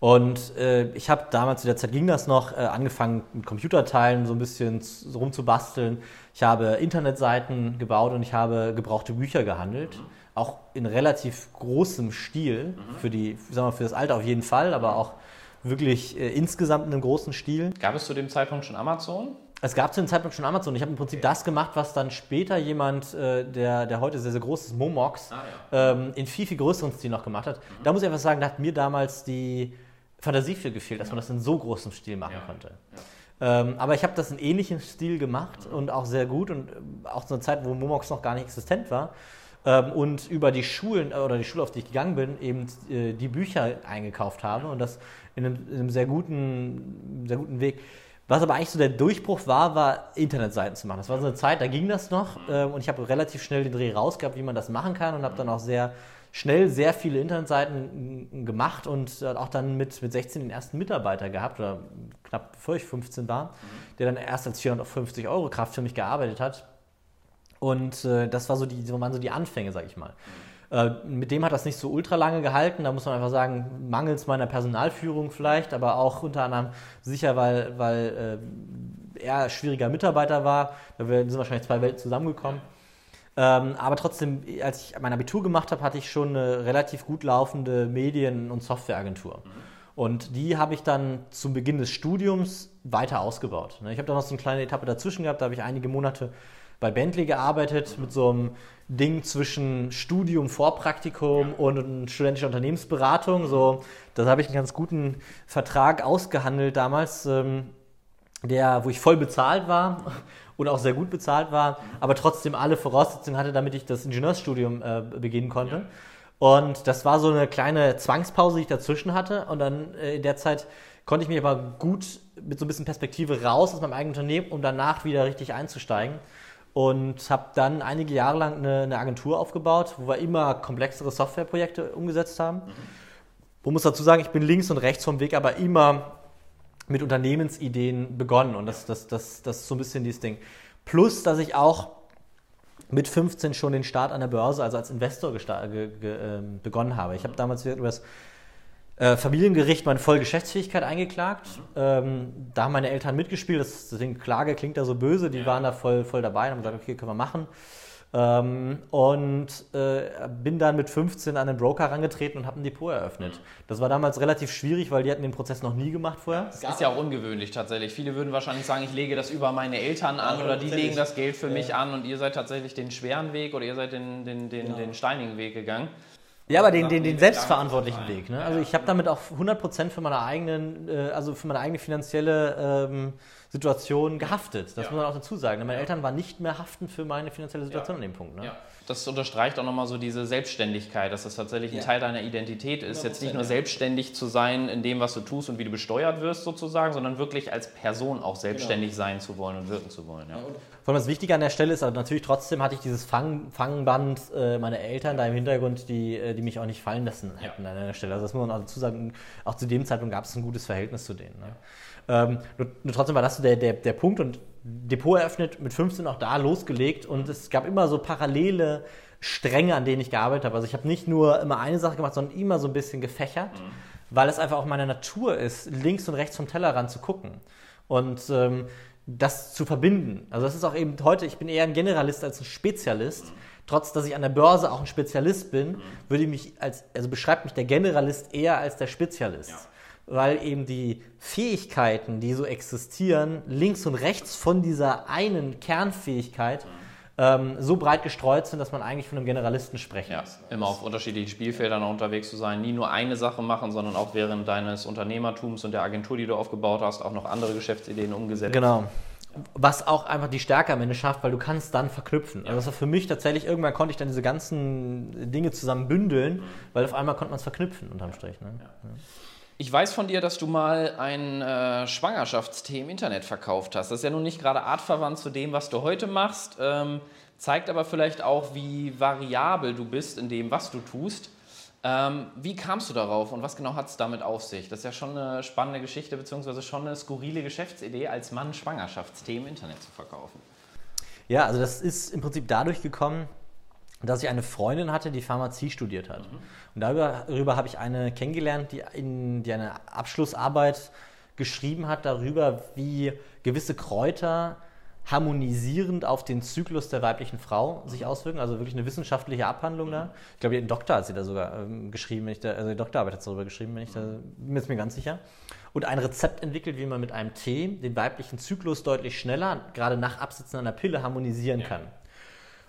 Und äh, ich habe damals, zu der Zeit ging das noch, äh, angefangen mit Computerteilen so ein bisschen rumzubasteln. Ich habe Internetseiten gebaut und ich habe gebrauchte Bücher gehandelt. Mhm. Auch in relativ großem Stil, mhm. für, die, sagen wir, für das Alter auf jeden Fall, aber auch wirklich äh, insgesamt in einem großen Stil. Gab es zu dem Zeitpunkt schon Amazon? Es gab zu dem Zeitpunkt schon Amazon. Ich habe im Prinzip das gemacht, was dann später jemand, äh, der, der heute sehr, sehr groß ist, Momox, ah, ja. ähm, in viel, viel größeren Stil noch gemacht hat. Mhm. Da muss ich einfach sagen, da hat mir damals die Fantasie für gefehlt, dass ja. man das in so großem Stil machen ja. konnte. Ähm, aber ich habe das in ähnlichem Stil gemacht mhm. und auch sehr gut und äh, auch zu einer Zeit, wo Momox noch gar nicht existent war. Ähm, und über die Schulen äh, oder die Schule, auf die ich gegangen bin, eben äh, die Bücher eingekauft habe und das in einem, in einem, sehr, guten, sehr guten Weg. Was aber eigentlich so der Durchbruch war, war Internetseiten zu machen. Das war so eine Zeit, da ging das noch mhm. ähm, und ich habe relativ schnell den Dreh rausgehabt, wie man das machen kann und habe dann auch sehr schnell sehr viele Internetseiten gemacht und auch dann mit, mit 16 den ersten Mitarbeiter gehabt, oder knapp bevor ich 15 war, mhm. der dann erst als 450 Euro Kraft für mich gearbeitet hat. Und äh, das war so die, waren so die Anfänge, sag ich mal. Äh, mit dem hat das nicht so ultra lange gehalten. Da muss man einfach sagen, mangels meiner Personalführung vielleicht, aber auch unter anderem sicher, weil, weil äh, er schwieriger Mitarbeiter war. Da sind wahrscheinlich zwei Welten zusammengekommen. Ähm, aber trotzdem, als ich mein Abitur gemacht habe, hatte ich schon eine relativ gut laufende Medien- und Softwareagentur. Mhm. Und die habe ich dann zum Beginn des Studiums weiter ausgebaut. Ne, ich habe da noch so eine kleine Etappe dazwischen gehabt, da habe ich einige Monate bei Bentley gearbeitet mit so einem Ding zwischen Studium, Vorpraktikum und studentischer Unternehmensberatung. So, da habe ich einen ganz guten Vertrag ausgehandelt damals, ähm, der, wo ich voll bezahlt war und auch sehr gut bezahlt war, aber trotzdem alle Voraussetzungen hatte, damit ich das Ingenieursstudium äh, beginnen konnte. Ja. Und das war so eine kleine Zwangspause, die ich dazwischen hatte. Und dann äh, in der Zeit konnte ich mich aber gut mit so ein bisschen Perspektive raus aus meinem eigenen Unternehmen, um danach wieder richtig einzusteigen. Und habe dann einige Jahre lang eine, eine, Agentur aufgebaut, wo wir immer komplexere Softwareprojekte umgesetzt haben. Mhm. Man muss dazu sagen, ich bin links und rechts vom Weg, aber immer mit Unternehmensideen begonnen und das, das, das, das ist so ein bisschen dieses Ding. Plus, dass ich auch mit 15 schon den Start an der Börse, also als Investor ge, ge, äh, begonnen habe. Ich habe damals über das äh, Familiengericht meine Vollgeschäftsfähigkeit eingeklagt. Ähm, da haben meine Eltern mitgespielt. Das, deswegen Klage klingt da so böse. Die ja. waren da voll, voll dabei und haben gesagt, okay, können wir machen. Ähm, und äh, bin dann mit 15 an den Broker herangetreten und habe ein Depot eröffnet. Das war damals relativ schwierig, weil die hatten den Prozess noch nie gemacht vorher. Das ist ja auch ungewöhnlich tatsächlich. Viele würden wahrscheinlich sagen, ich lege das über meine Eltern an ja, oder die legen das Geld für ja. mich an und ihr seid tatsächlich den schweren Weg oder ihr seid den, den, den, genau. den steinigen Weg gegangen. Ja, aber den, den, den selbstverantwortlichen Weg. Ne? Also ich habe damit auch 100% für meine eigenen, äh, also für meine eigene finanzielle ähm, Situation gehaftet. Das ja. muss man auch dazu sagen. Meine Eltern waren nicht mehr haftend für meine finanzielle Situation ja. an dem Punkt. Ne? Ja. Das unterstreicht auch nochmal so diese Selbstständigkeit, dass das tatsächlich ein Teil deiner Identität ist. Jetzt nicht nur selbstständig zu sein in dem, was du tust und wie du besteuert wirst sozusagen, sondern wirklich als Person auch selbstständig genau. sein zu wollen und wirken zu wollen. Ja. Vor allem das Wichtige an der Stelle ist, aber natürlich trotzdem hatte ich dieses Fang, Fangband äh, meiner Eltern da im Hintergrund, die, äh, die mich auch nicht fallen lassen hätten an der Stelle. Also das muss man auch dazu sagen, auch zu dem Zeitpunkt gab es ein gutes Verhältnis zu denen. Ne? Ähm, nur, nur, trotzdem war das so der, der, der Punkt und Depot eröffnet, mit 15 auch da losgelegt und es gab immer so parallele Stränge, an denen ich gearbeitet habe. Also ich habe nicht nur immer eine Sache gemacht, sondern immer so ein bisschen gefächert. Mhm. weil es einfach auch meine Natur ist, links und rechts vom Tellerrand zu gucken und ähm, das zu verbinden. Also das ist auch eben heute, ich bin eher ein Generalist als ein Spezialist. Trotz, dass ich an der Börse auch ein Spezialist bin, würde ich mich als, also beschreibt mich der Generalist eher als der Spezialist. Ja. Weil eben die Fähigkeiten, die so existieren, links und rechts von dieser einen Kernfähigkeit, ähm, so breit gestreut sind, dass man eigentlich von einem Generalisten sprechen ja, muss. Immer auf unterschiedlichen Spielfeldern unterwegs zu sein, nie nur eine Sache machen, sondern auch während deines Unternehmertums und der Agentur, die du aufgebaut hast, auch noch andere Geschäftsideen umgesetzt. Genau. Was auch einfach die Stärke am Ende schafft, weil du kannst dann verknüpfen. Ja. Also das war für mich tatsächlich, irgendwann konnte ich dann diese ganzen Dinge zusammen bündeln, mhm. weil auf einmal konnte man es verknüpfen unterm Strich. Ne? Ja. Ich weiß von dir, dass du mal ein äh, Schwangerschaftstee im Internet verkauft hast. Das ist ja nun nicht gerade artverwandt zu dem, was du heute machst, ähm, zeigt aber vielleicht auch, wie variabel du bist in dem, was du tust. Ähm, wie kamst du darauf und was genau hat es damit auf sich? Das ist ja schon eine spannende Geschichte, beziehungsweise schon eine skurrile Geschäftsidee, als Mann Schwangerschaftstee im Internet zu verkaufen. Ja, also das ist im Prinzip dadurch gekommen, dass ich eine Freundin hatte, die Pharmazie studiert hat. Mhm. Und darüber, darüber habe ich eine kennengelernt, die, in, die eine Abschlussarbeit geschrieben hat darüber, wie gewisse Kräuter harmonisierend auf den Zyklus der weiblichen Frau sich mhm. auswirken. Also wirklich eine wissenschaftliche Abhandlung da. Ich glaube, den Doktor hat sie da sogar ähm, geschrieben, wenn ich da, also die Doktorarbeit hat sie darüber geschrieben, wenn ich da, bin mir ganz sicher. Und ein Rezept entwickelt, wie man mit einem Tee den weiblichen Zyklus deutlich schneller, gerade nach Absitzen einer Pille, harmonisieren kann.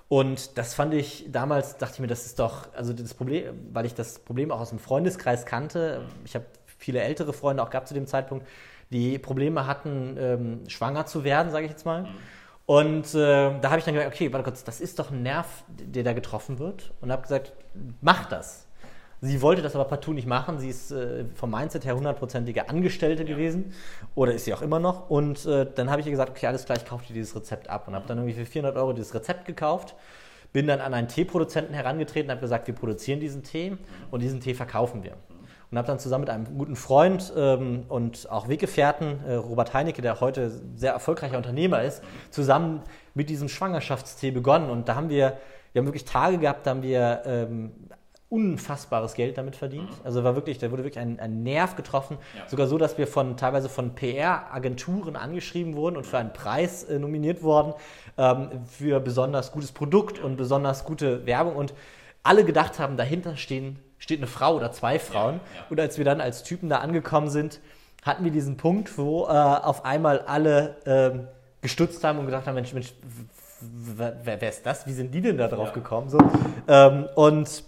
Und das fand ich damals, dachte ich mir, das ist doch, also das Problem, weil ich das Problem auch aus dem Freundeskreis kannte. Ich habe viele ältere Freunde auch gehabt zu dem Zeitpunkt, die Probleme hatten, ähm, schwanger zu werden, sage ich jetzt mal. Und äh, da habe ich dann gesagt, okay, warte kurz, das ist doch ein Nerv, der da getroffen wird. Und habe gesagt, mach das. Sie wollte das aber partout nicht machen. Sie ist äh, vom Mindset her hundertprozentige Angestellte ja. gewesen oder ist sie auch immer noch. Und äh, dann habe ich ihr gesagt, okay, alles klar, ich kaufe dir dieses Rezept ab und habe dann irgendwie für 400 Euro dieses Rezept gekauft. Bin dann an einen Teeproduzenten herangetreten und habe gesagt, wir produzieren diesen Tee und diesen Tee verkaufen wir. Und habe dann zusammen mit einem guten Freund ähm, und auch Weggefährten, äh, Robert Heinecke, der heute sehr erfolgreicher Unternehmer ist, zusammen mit diesem Schwangerschaftstee begonnen. Und da haben wir, wir haben wirklich Tage gehabt, da haben wir ähm, unfassbares Geld damit verdient. Mhm. Also war wirklich, da wurde wirklich ein, ein Nerv getroffen. Ja. Sogar so, dass wir von teilweise von PR-Agenturen angeschrieben wurden und für einen Preis äh, nominiert wurden ähm, für besonders gutes Produkt und besonders gute Werbung. Und alle gedacht haben, dahinter stehen, steht eine Frau oder zwei Frauen. Ja, ja. Und als wir dann als Typen da angekommen sind, hatten wir diesen Punkt, wo äh, auf einmal alle äh, gestutzt haben und gesagt haben, Mensch, Mensch, wer, wer, ist das? Wie sind die denn da drauf gekommen? So, ähm, und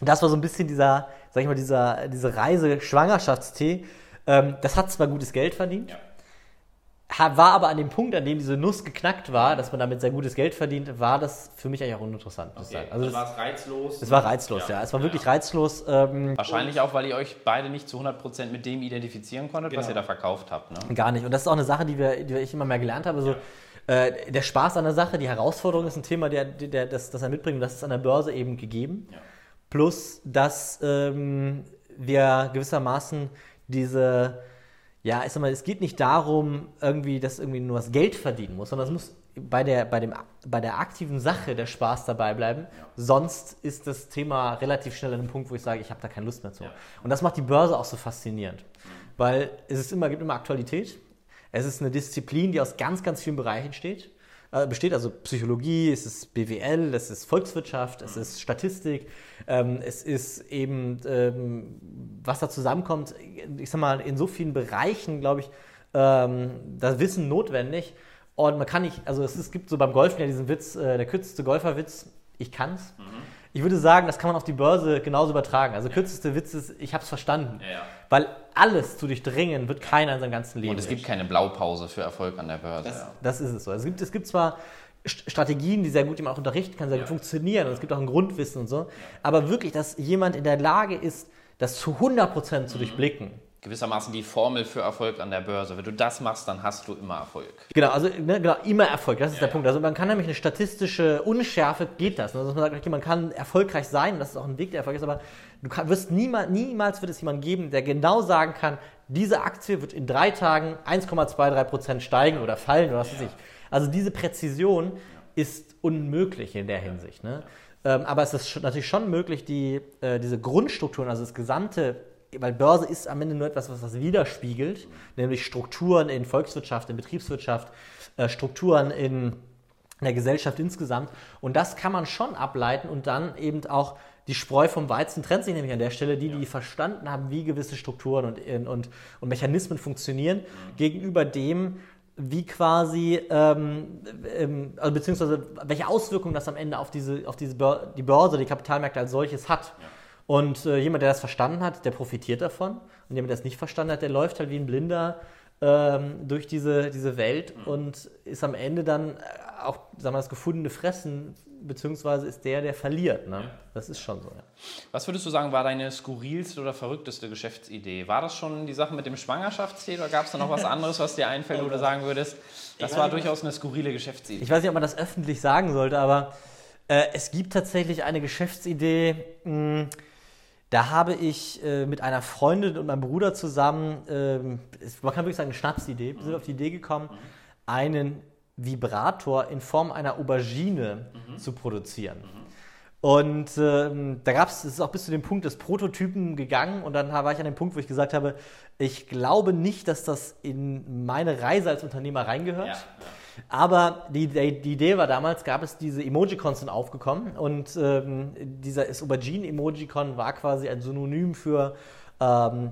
das war so ein bisschen dieser, sag ich mal, dieser, diese Reise Schwangerschaftstee. Ähm, das hat zwar gutes Geld verdient, ja. war aber an dem Punkt, an dem diese Nuss geknackt war, dass man damit sehr gutes Geld verdient, war das für mich eigentlich auch uninteressant. Okay. Also war es reizlos? Es war reizlos, ja. ja. Es war wirklich ja. reizlos. Ähm, Wahrscheinlich auch, weil ihr euch beide nicht zu 100% mit dem identifizieren konntet, genau. was ihr da verkauft habt. Ne? Gar nicht. Und das ist auch eine Sache, die, wir, die ich immer mehr gelernt habe. So, äh, der Spaß an der Sache, die Herausforderung ist ein Thema, der, der, das, das er mitbringt. Und das ist an der Börse eben gegeben. Ja. Plus, dass ähm, wir gewissermaßen diese, ja, ich sag mal, es geht nicht darum, irgendwie, dass irgendwie nur das Geld verdienen muss, sondern es muss bei der, bei, dem, bei der aktiven Sache der Spaß dabei bleiben. Ja. Sonst ist das Thema relativ schnell an einem Punkt, wo ich sage, ich habe da keine Lust mehr zu. Ja. Und das macht die Börse auch so faszinierend, weil es ist immer, gibt immer Aktualität. Es ist eine Disziplin, die aus ganz, ganz vielen Bereichen steht. Äh, besteht, also Psychologie, es ist BWL, es ist Volkswirtschaft, es ist Statistik, ähm, es ist eben, ähm, was da zusammenkommt, ich sag mal, in so vielen Bereichen, glaube ich, ähm, das Wissen notwendig. Und man kann nicht, also es, ist, gibt so beim Golfen ja diesen Witz, äh, der kürzeste Golferwitz, ich kann's. Mhm. Ich würde sagen, das kann man auf die Börse genauso übertragen. Also kürzeste Witz ist, ich habe es verstanden. Ja, ja. Weil alles zu durchdringen wird keiner in seinem ganzen Leben. Und es gibt keine Blaupause für Erfolg an der Börse. Das, das ist es so. Es, gibt, es gibt zwar Strategien, die sehr gut jemand auch unterrichten kann, sehr ja. gut funktionieren und es gibt auch ein Grundwissen und so. Aber wirklich, dass jemand in der Lage ist, das zu 100% zu mhm. durchblicken, gewissermaßen die Formel für Erfolg an der Börse. Wenn du das machst, dann hast du immer Erfolg. Genau, also ne, genau, immer Erfolg, das ist ja, der Punkt. Also man kann nämlich eine statistische Unschärfe, geht das. Also man sagt, okay, man kann erfolgreich sein, das ist auch ein Weg, der Erfolg ist, aber du kann, wirst niemals, niemals wird es jemanden geben, der genau sagen kann, diese Aktie wird in drei Tagen 1,23% steigen oder fallen oder was weiß ich. Also diese Präzision ist unmöglich in der Hinsicht. Ne? Ähm, aber es ist natürlich schon möglich, die, äh, diese Grundstrukturen, also das gesamte weil Börse ist am Ende nur etwas, was das widerspiegelt, nämlich Strukturen in Volkswirtschaft, in Betriebswirtschaft, äh, Strukturen in der Gesellschaft insgesamt. Und das kann man schon ableiten und dann eben auch die Spreu vom Weizen trennt sich nämlich an der Stelle, die, die verstanden haben, wie gewisse Strukturen und, und, und Mechanismen funktionieren, mhm. gegenüber dem, wie quasi, ähm, ähm, also beziehungsweise welche Auswirkungen das am Ende auf, diese, auf diese Bör die Börse, die Kapitalmärkte als solches hat. Ja. Und äh, jemand, der das verstanden hat, der profitiert davon. Und jemand, der es nicht verstanden hat, der läuft halt wie ein Blinder ähm, durch diese, diese Welt mhm. und ist am Ende dann auch, sagen wir, das gefundene Fressen beziehungsweise ist der, der verliert. Ne? Ja. Das ist schon so. Ja. Was würdest du sagen, war deine skurrilste oder verrückteste Geschäftsidee? War das schon die Sache mit dem Schwangerschaftstee oder gab es da noch was anderes, was dir einfällt, wo du sagen würdest, das war durchaus eine skurrile Geschäftsidee? Ich weiß nicht, ob man das öffentlich sagen sollte, aber äh, es gibt tatsächlich eine Geschäftsidee, mh, hm, da habe ich äh, mit einer Freundin und meinem Bruder zusammen, äh, man kann wirklich sagen, eine Schnapsidee, wir sind auf die Idee gekommen, einen Vibrator in Form einer Aubergine mhm. zu produzieren. Mhm. Und ähm, da gab es, es ist auch bis zu dem Punkt des Prototypen gegangen und dann war ich an dem Punkt, wo ich gesagt habe, ich glaube nicht, dass das in meine Reise als Unternehmer reingehört. Ja, ja. Aber die, die, die, Idee war damals, gab es diese Emojicons sind aufgekommen und ähm, dieser Aubergine-Emojicon war quasi ein Synonym für ähm,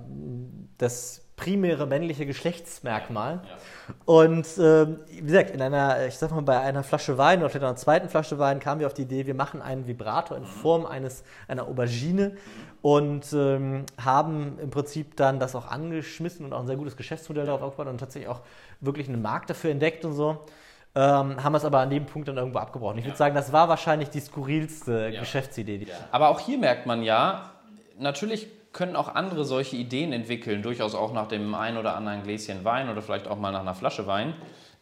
das primäre männliche Geschlechtsmerkmal. Ja, ja. Und ähm, wie gesagt, in einer, ich sag mal, bei einer Flasche Wein oder vielleicht einer zweiten Flasche Wein kamen wir auf die Idee, wir machen einen Vibrator in Form eines, einer Aubergine und ähm, haben im Prinzip dann das auch angeschmissen und auch ein sehr gutes Geschäftsmodell darauf aufgebaut und tatsächlich auch wirklich einen Markt dafür entdeckt und so. Ähm, haben es aber an dem Punkt dann irgendwo abgebrochen. Ich würde sagen, das war wahrscheinlich die skurrilste ja. Geschäftsidee. Die aber auch hier merkt man ja, natürlich können auch andere solche Ideen entwickeln, durchaus auch nach dem ein oder anderen Gläschen Wein oder vielleicht auch mal nach einer Flasche Wein.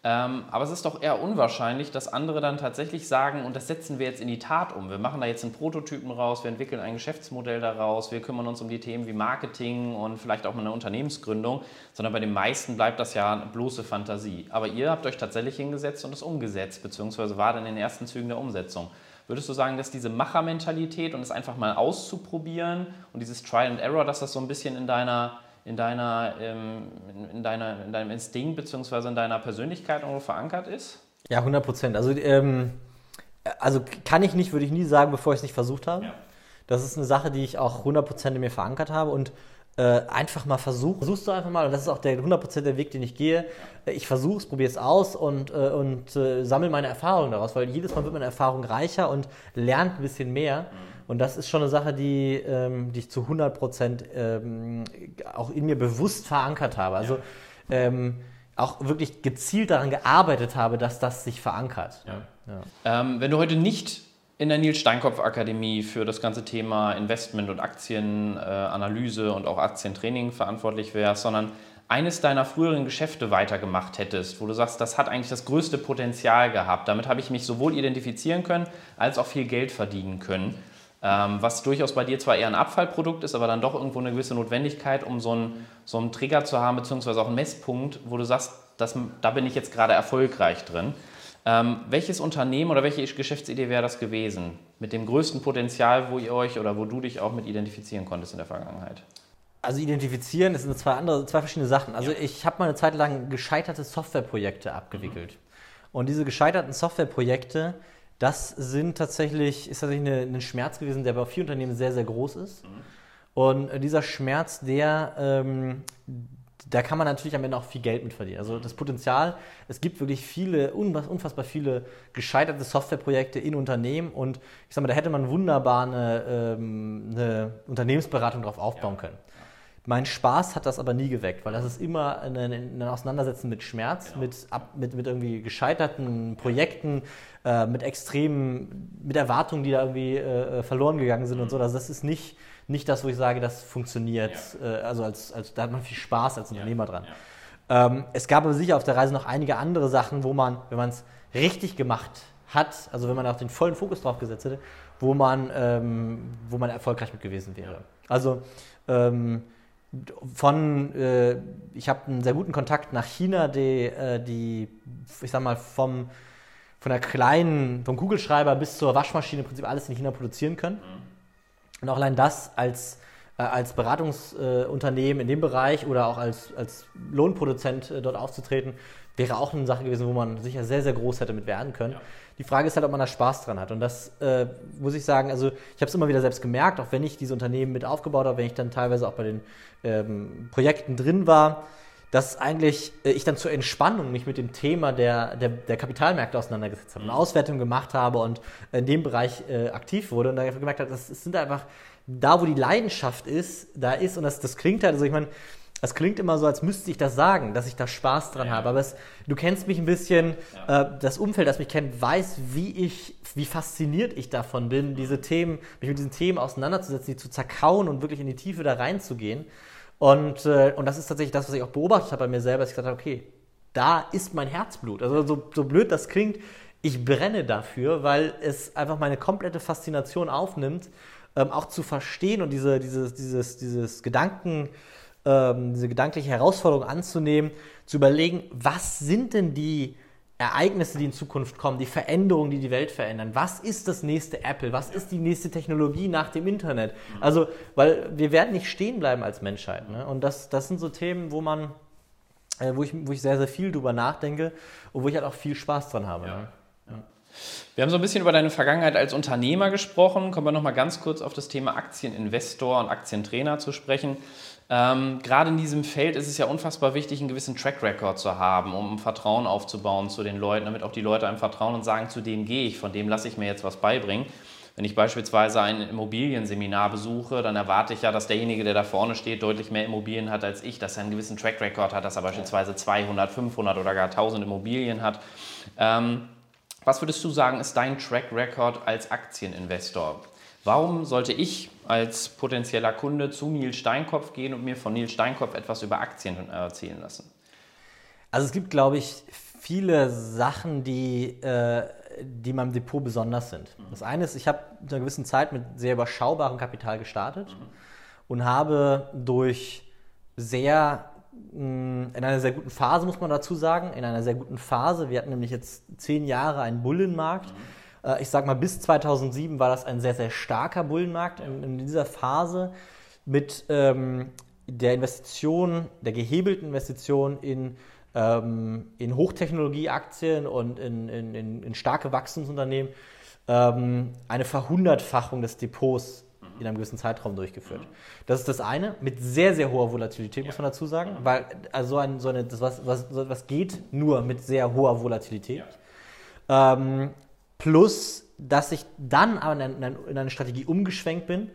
Ähm, aber es ist doch eher unwahrscheinlich, dass andere dann tatsächlich sagen, und das setzen wir jetzt in die Tat um. Wir machen da jetzt einen Prototypen raus, wir entwickeln ein Geschäftsmodell daraus, wir kümmern uns um die Themen wie Marketing und vielleicht auch mal eine Unternehmensgründung, sondern bei den meisten bleibt das ja bloße Fantasie. Aber ihr habt euch tatsächlich hingesetzt und es umgesetzt, beziehungsweise war dann in den ersten Zügen der Umsetzung. Würdest du sagen, dass diese Machermentalität und es einfach mal auszuprobieren und dieses Trial and Error, dass das so ein bisschen in deiner, in deiner, ähm, in, deiner, in deinem Instinkt bzw. in deiner Persönlichkeit irgendwo verankert ist? Ja, 100 Prozent. Also, ähm, also kann ich nicht, würde ich nie sagen, bevor ich es nicht versucht habe. Ja. Das ist eine Sache, die ich auch 100 Prozent in mir verankert habe und äh, einfach mal versuchen. Versuchst du einfach mal, und das ist auch der 100% der Weg, den ich gehe. Ich versuche es, probiere es aus und, äh, und äh, sammle meine Erfahrungen daraus, weil jedes Mal wird meine Erfahrung reicher und lernt ein bisschen mehr. Und das ist schon eine Sache, die, ähm, die ich zu 100% ähm, auch in mir bewusst verankert habe. Also ähm, auch wirklich gezielt daran gearbeitet habe, dass das sich verankert. Ja. Ja. Ähm, wenn du heute nicht in der Nils Steinkopf Akademie für das ganze Thema Investment und Aktienanalyse äh, und auch Aktientraining verantwortlich wärst, sondern eines deiner früheren Geschäfte weitergemacht hättest, wo du sagst, das hat eigentlich das größte Potenzial gehabt. Damit habe ich mich sowohl identifizieren können, als auch viel Geld verdienen können. Ähm, was durchaus bei dir zwar eher ein Abfallprodukt ist, aber dann doch irgendwo eine gewisse Notwendigkeit, um so einen, so einen Trigger zu haben, beziehungsweise auch einen Messpunkt, wo du sagst, das, da bin ich jetzt gerade erfolgreich drin. Ähm, welches Unternehmen oder welche Geschäftsidee wäre das gewesen? Mit dem größten Potenzial, wo ihr euch oder wo du dich auch mit identifizieren konntest in der Vergangenheit? Also identifizieren das sind zwei andere, zwei verschiedene Sachen. Also ja. ich habe mal eine Zeit lang gescheiterte Softwareprojekte abgewickelt. Mhm. Und diese gescheiterten Softwareprojekte, das sind tatsächlich, ist tatsächlich eine, ein Schmerz gewesen, der bei vielen Unternehmen sehr, sehr groß ist. Mhm. Und dieser Schmerz, der, ähm, da kann man natürlich am Ende auch viel Geld mit verdienen. Also das Potenzial, es gibt wirklich viele, unfassbar viele gescheiterte Softwareprojekte in Unternehmen und ich sag mal, da hätte man wunderbar eine, ähm, eine Unternehmensberatung drauf aufbauen können. Mein Spaß hat das aber nie geweckt, weil das ist immer ein, ein Auseinandersetzen mit Schmerz, genau. mit, ab, mit, mit irgendwie gescheiterten Projekten, äh, mit extremen, mit Erwartungen, die da irgendwie äh, äh verloren gegangen sind mhm. und so. Also das ist nicht, nicht das, wo ich sage, das funktioniert. Ja. Äh, also als, als, da hat man viel Spaß als Unternehmer dran. Ähm, es gab aber sicher auf der Reise noch einige andere Sachen, wo man, wenn man es richtig gemacht hat, also wenn man auch den vollen Fokus drauf gesetzt hätte, wo man, ähm, wo man erfolgreich mit gewesen wäre. Also ähm, von, äh, ich habe einen sehr guten Kontakt nach China, die, äh, die ich sag mal, vom, von der kleinen, vom Kugelschreiber bis zur Waschmaschine im Prinzip alles in China produzieren können. Mhm. Und auch allein das als äh, als Beratungsunternehmen in dem Bereich oder auch als, als Lohnproduzent äh, dort aufzutreten, wäre auch eine Sache gewesen, wo man sicher sehr, sehr groß hätte mit werden können. Ja. Die Frage ist halt, ob man da Spaß dran hat. Und das äh, muss ich sagen, also ich habe es immer wieder selbst gemerkt, auch wenn ich diese Unternehmen mit aufgebaut habe, wenn ich dann teilweise auch bei den ähm, Projekten drin war, dass eigentlich äh, ich dann zur Entspannung mich mit dem Thema der, der, der Kapitalmärkte auseinandergesetzt habe, eine Auswertung gemacht habe und in dem Bereich äh, aktiv wurde und dann gemerkt habe, das, das sind einfach da, wo die Leidenschaft ist, da ist und das, das klingt halt, also ich meine, es klingt immer so, als müsste ich das sagen, dass ich da Spaß dran ja. habe. Aber es, du kennst mich ein bisschen, ja. äh, das Umfeld, das mich kennt, weiß, wie ich, wie fasziniert ich davon bin, diese Themen, mich mit diesen Themen auseinanderzusetzen, die zu zerkauen und wirklich in die Tiefe da reinzugehen. Und, äh, und das ist tatsächlich das, was ich auch beobachtet habe bei mir selber, dass ich gesagt habe, okay, da ist mein Herzblut. Also so, so blöd das klingt, ich brenne dafür, weil es einfach meine komplette Faszination aufnimmt, ähm, auch zu verstehen und diese, dieses, dieses, dieses Gedanken, ähm, diese gedankliche Herausforderung anzunehmen, zu überlegen, was sind denn die Ereignisse, die in Zukunft kommen, die Veränderungen, die die Welt verändern. Was ist das nächste Apple? Was ist die nächste Technologie nach dem Internet? Also, weil wir werden nicht stehen bleiben als Menschheit. Ne? Und das, das sind so Themen, wo man, äh, wo, ich, wo ich sehr, sehr viel drüber nachdenke und wo ich halt auch viel Spaß dran habe. Ja. Ne? Wir haben so ein bisschen über deine Vergangenheit als Unternehmer gesprochen. Kommen wir noch mal ganz kurz auf das Thema Aktieninvestor und Aktientrainer zu sprechen. Ähm, gerade in diesem Feld ist es ja unfassbar wichtig, einen gewissen Track Record zu haben, um Vertrauen aufzubauen zu den Leuten, damit auch die Leute einem vertrauen und sagen, zu dem gehe ich, von dem lasse ich mir jetzt was beibringen. Wenn ich beispielsweise ein Immobilienseminar besuche, dann erwarte ich ja, dass derjenige, der da vorne steht, deutlich mehr Immobilien hat als ich, dass er einen gewissen Track Record hat, dass er beispielsweise 200, 500 oder gar 1000 Immobilien hat. Ähm, was würdest du sagen, ist dein Track Record als Aktieninvestor? Warum sollte ich als potenzieller Kunde zu Nils Steinkopf gehen und mir von Nils Steinkopf etwas über Aktien erzählen lassen? Also es gibt, glaube ich, viele Sachen, die, äh, die meinem Depot besonders sind. Mhm. Das eine ist, ich habe in einer gewissen Zeit mit sehr überschaubarem Kapital gestartet mhm. und habe durch sehr in einer sehr guten Phase, muss man dazu sagen, in einer sehr guten Phase. Wir hatten nämlich jetzt zehn Jahre einen Bullenmarkt. Mhm äh, ich sage mal, bis 2007 war das ein sehr, sehr starker Bullenmarkt. In, in dieser Phase mit ähm, der Investition, der gehebelten Investition in, ähm, in Hochtechnologieaktien und in, in, in, starke Wachstumsunternehmen ähm, eine Verhundertfachung des Depots in einem gewissen Zeitraum durchgeführt. Das ist das eine, mit sehr, sehr hoher Volatilität, muss man dazu sagen, weil also ein, so eine, das was, was, was geht nur mit sehr hoher Volatilität. Ähm, Plus, dass ich dann aber in eine Strategie umgeschwenkt bin,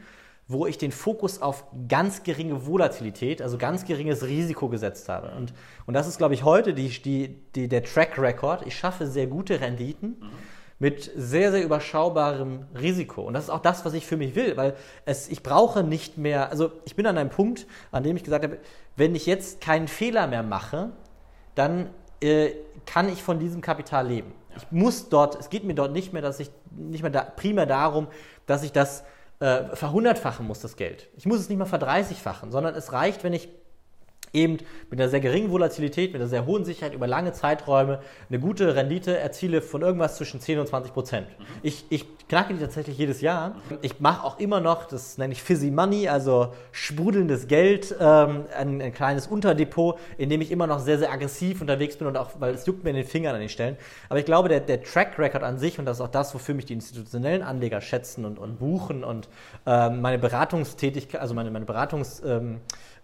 wo ich den Fokus auf ganz geringe Volatilität, also ganz geringes Risiko gesetzt habe. Und, und das ist, glaube ich, heute die, die, die, der Track Record. Ich schaffe sehr gute Renditen mit sehr, sehr überschaubarem Risiko. Und das ist auch das, was ich für mich will, weil es, ich brauche nicht mehr, also ich bin an einem Punkt, an dem ich gesagt habe, wenn ich jetzt keinen Fehler mehr mache, dann äh, kann ich von diesem Kapital leben. Ich muss dort, es geht mir dort nicht mehr, dass ich nicht mehr da, primär darum, dass ich das äh, verhundertfachen muss, das Geld. Ich muss es nicht mal verdreißigfachen, sondern es reicht, wenn ich eben mit einer sehr geringen Volatilität, mit einer sehr hohen Sicherheit über lange Zeiträume eine gute Rendite erziele von irgendwas zwischen 10 und 20 Prozent. Ich, ich knacke die tatsächlich jedes Jahr. Ich mache auch immer noch, das nenne ich Fizzy Money, also sprudelndes Geld, ähm, ein, ein, kleines Unterdepot, in dem ich immer noch sehr, sehr aggressiv unterwegs bin und auch, weil es juckt mir in den Fingern an den Stellen. Aber ich glaube, der, der Track Record an sich, und das ist auch das, wofür mich die institutionellen Anleger schätzen und, und buchen und ähm, meine Beratungstätigkeit, also meine, meine Beratungs... Ähm,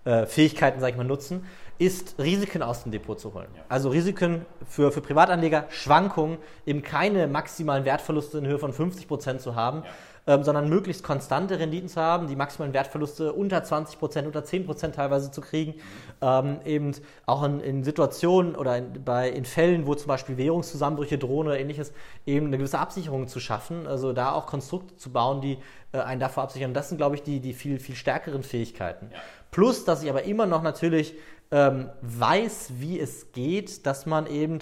äh, Fähigkeiten, sage ich mal, nutzen, ist Risiken aus dem Depot zu holen. Ja. Also Risiken für, für Privatanleger, Schwankungen, eben keine maximalen Wertverluste in Höhe von 50 Prozent zu haben, ja. Ähm, sondern möglichst konstante Renditen zu haben, die maximalen Wertverluste unter 20 Prozent, unter 10 Prozent teilweise zu kriegen. Ähm, eben auch in, in Situationen oder in, bei, in Fällen, wo zum Beispiel Währungszusammenbrüche drohen oder ähnliches, eben eine gewisse Absicherung zu schaffen, also da auch Konstrukte zu bauen, die äh, einen davor absichern. Das sind, glaube ich, die, die viel, viel stärkeren Fähigkeiten. Ja. Plus, dass ich aber immer noch natürlich ähm, weiß, wie es geht, dass man eben